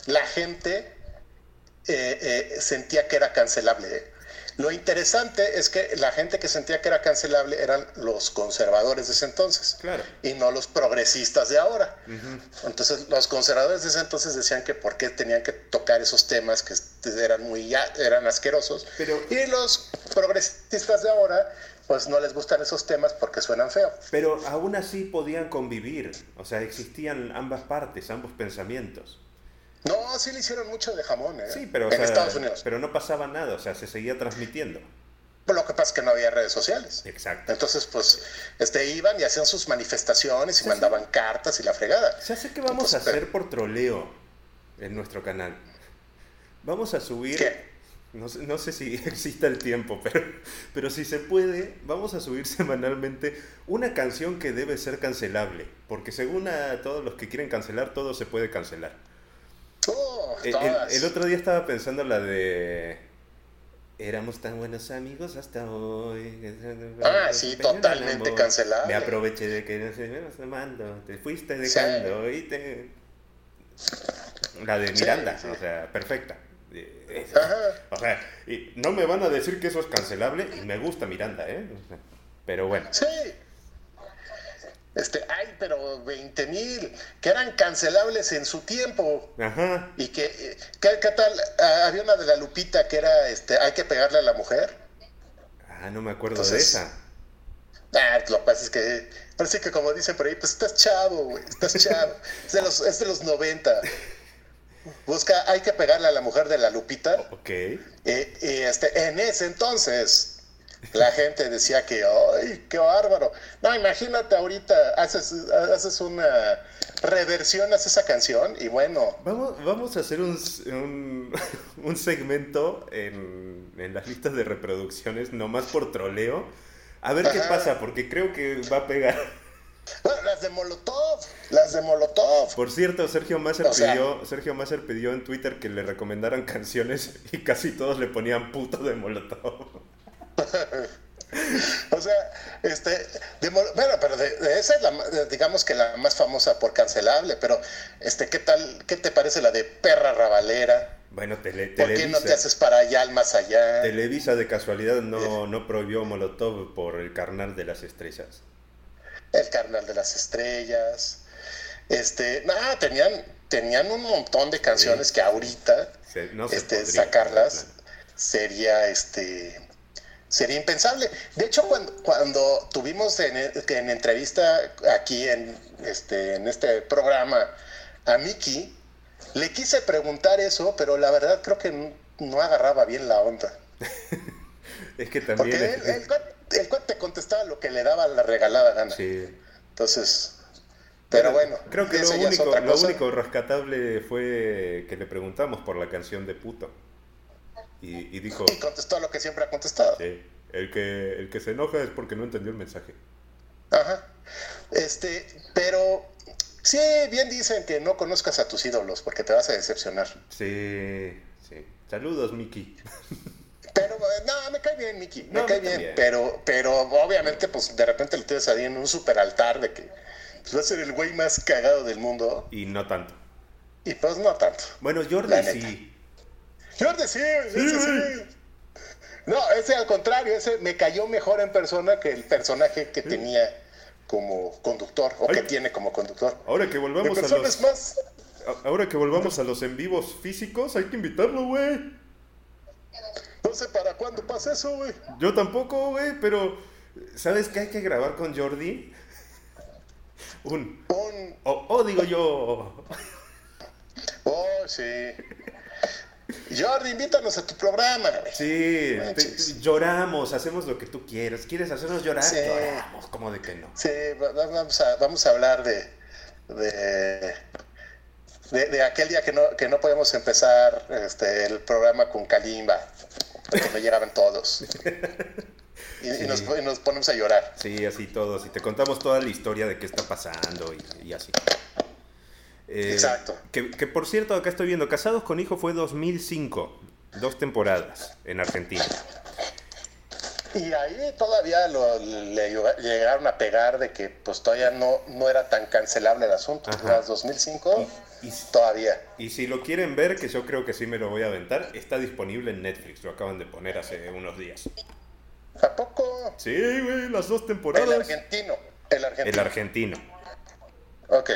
la gente eh, eh, sentía que era cancelable. Lo interesante es que la gente que sentía que era cancelable eran los conservadores de ese entonces claro. y no los progresistas de ahora. Entonces los conservadores de ese entonces decían que por qué tenían que tocar esos temas que eran muy eran asquerosos y los progresistas de ahora pues no les gustan esos temas porque suenan feos. Pero aún así podían convivir, o sea, existían ambas partes, ambos pensamientos. No, sí le hicieron mucho de jamón, ¿eh? Sí, pero, en Estados Unidos. Pero no pasaba nada, o sea, se seguía transmitiendo. Lo que pasa es que no había redes sociales. Exacto. Entonces, pues, este, iban y hacían sus manifestaciones y mandaban cartas y la fregada. ¿Se hace qué vamos a hacer por troleo en nuestro canal? Vamos a subir... ¿Qué? No sé, no sé si exista el tiempo, pero, pero si se puede, vamos a subir semanalmente una canción que debe ser cancelable. Porque según a todos los que quieren cancelar, todo se puede cancelar. Oh, el, otro día estaba pensando la de... Éramos tan buenos amigos hasta hoy. Ah, sí, totalmente cancelado. Me aproveché de que no sé, amando, te fuiste dejando y te... La de Miranda, o sea, perfecta. O sea, y no me van a decir que eso es cancelable y me gusta Miranda, ¿eh? Pero bueno. Sí, este, ay, pero 20 mil, que eran cancelables en su tiempo. Ajá. Y que, ¿qué, tal? Ah, había una de la Lupita que era, este, hay que pegarle a la mujer. Ah, no me acuerdo de esa. Ah, lo que pasa es que, parece que como dicen por ahí, pues estás chavo, güey, estás chavo. es, de los, es de los 90. Busca, hay que pegarle a la mujer de la Lupita. Ok. Y, y este, en ese entonces la gente decía que, ¡ay, qué bárbaro! No, imagínate ahorita, haces, haces una reversión, haces esa canción y bueno. Vamos, vamos a hacer un, un, segmento en, en, las listas de reproducciones, nomás por troleo. A ver qué pasa, porque creo que va a pegar. Bueno, las de Molotov, las de Molotov. Por cierto, Sergio Masser, pidió, Sergio Masser pidió en Twitter que le recomendaran canciones y casi todos le ponían puto de Molotov. o sea, este, bueno, pero de, esa es la, digamos que la más famosa por cancelable, pero este, ¿qué tal, qué te parece la de perra rabalera? Bueno, tele, ¿Por qué no te haces para allá, al más allá? Televisa de casualidad no, no prohibió Molotov por el carnal de las estrellas. El carnal de las estrellas. Este, nada, tenían, tenían un montón de canciones que ahorita este, sacarlas sería este sería impensable. De hecho, cuando, cuando tuvimos en, en, entrevista aquí en este, en este programa a Miki, le quise preguntar eso, pero la verdad creo que no, agarraba bien la onda. es que también... Porque el, el, te contestaba lo que le daba la regalada gana. Sí. Entonces... Pero, bueno, creo que lo único, lo único rescatable fue que le preguntamos por la canción de puto. Y, dijo... Y contestó lo que siempre ha contestado. Sí, el que, el que se enoja es porque no entendió el mensaje. Ajá. Este, pero Sí, bien dicen que no conozcas a tus ídolos porque te vas a decepcionar. Sí, sí. Saludos, Miki. Pero, no, me cae bien, Miki, me No, cae me bien. Pero, pero obviamente, pues de repente lo tienes ahí en un super altar de que pues, va a ser el güey más cagado del mundo. Y no tanto. Y pues no tanto. Bueno, Jordi La neta. sí. Sí, sí. No, ese al contrario, ese me cayó mejor en persona que el personaje que tenía como conductor, o que tiene como conductor. Ahora que volvamos a los... más. Ahora que volvamos a los en vivos físicos, hay que invitarlo, güey. No sé para cuándo pasa eso, güey. Yo tampoco, güey, pero ¿sabes qué hay que grabar con Jordi? Un... Un. Oh, oh, digo yo. Oh, sí. Jordi, invítanos a tu programa, güey. Sí, te- lloramos, hacemos lo que tú quieras. ¿Quieres hacernos llorar? Sí. Lloramos, como de que no. Sí, va- va- vamos a, vamos a hablar de, de, de, de aquel día que no, que no podemos empezar este, el programa con Kalimba, porque no llegaban todos. Y, y nos, y nos ponemos a llorar. Sí, así todos. Y te contamos toda la historia de qué está pasando y, y así. Eh, Exacto. Que, que, por cierto, acá estoy viendo, Casados con Hijo fue 2005, dos temporadas en Argentina. Y ahí todavía lo, le llegaron a pegar de que pues todavía no, no era tan cancelable el asunto. Tras 2005, Y- y- todavía. Y si lo quieren ver, que yo creo que sí me lo voy a aventar, está disponible en Netflix, lo acaban de poner hace unos días. ¿A poco? Sí, güey, las dos El temporadas. argentino. El argentino. El argentino. Ok.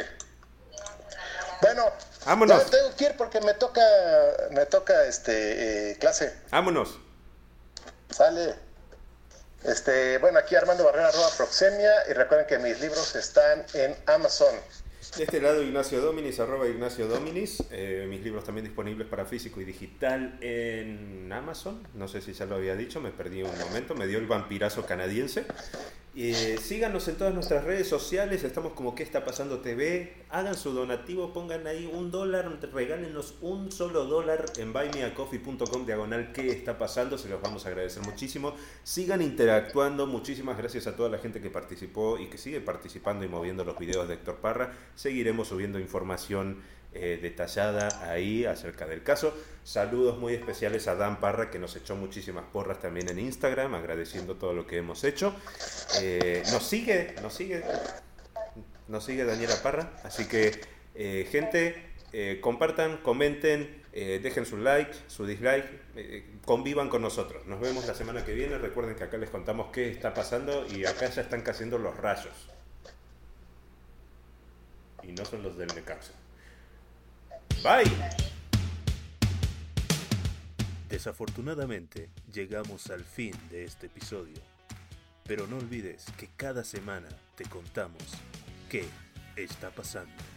Bueno, Vámonos. tengo que ir porque me toca, me toca este eh, clase. Vámonos. Sale. Este, bueno, aquí Armando Barrera, arroba Proxemia, y recuerden que mis libros están en Amazon. De este lado Ignacio Dominis, arroba Ignacio Dominis. Eh, mis libros también disponibles para físico y digital en Amazon. No sé si ya lo había dicho, me perdí un momento, me dio el vampirazo canadiense. Eh, síganos en todas nuestras redes sociales, estamos como ¿Qué está pasando TV? Hagan su donativo, pongan ahí un dólar, regálenos un solo dólar en buymeacoffee.com diagonal ¿Qué está pasando? Se los vamos a agradecer muchísimo. Sigan interactuando, muchísimas gracias a toda la gente que participó y que sigue participando y moviendo los videos de Héctor Parra. Seguiremos subiendo información eh, detallada ahí acerca del caso. Saludos muy especiales a Dan Parra que nos echó muchísimas porras también en Instagram, agradeciendo todo lo que hemos hecho. Eh, nos sigue, nos sigue, nos sigue Daniela Parra, así que eh, gente, compartan, comenten, dejen su like, su dislike, convivan con nosotros. Nos vemos la semana que viene. Recuerden que acá les contamos qué está pasando y acá ya están cayendo los rayos. Y no son los del Necaxa. Bye. Desafortunadamente, llegamos al fin de este episodio. Pero no olvides que cada semana te contamos qué está pasando.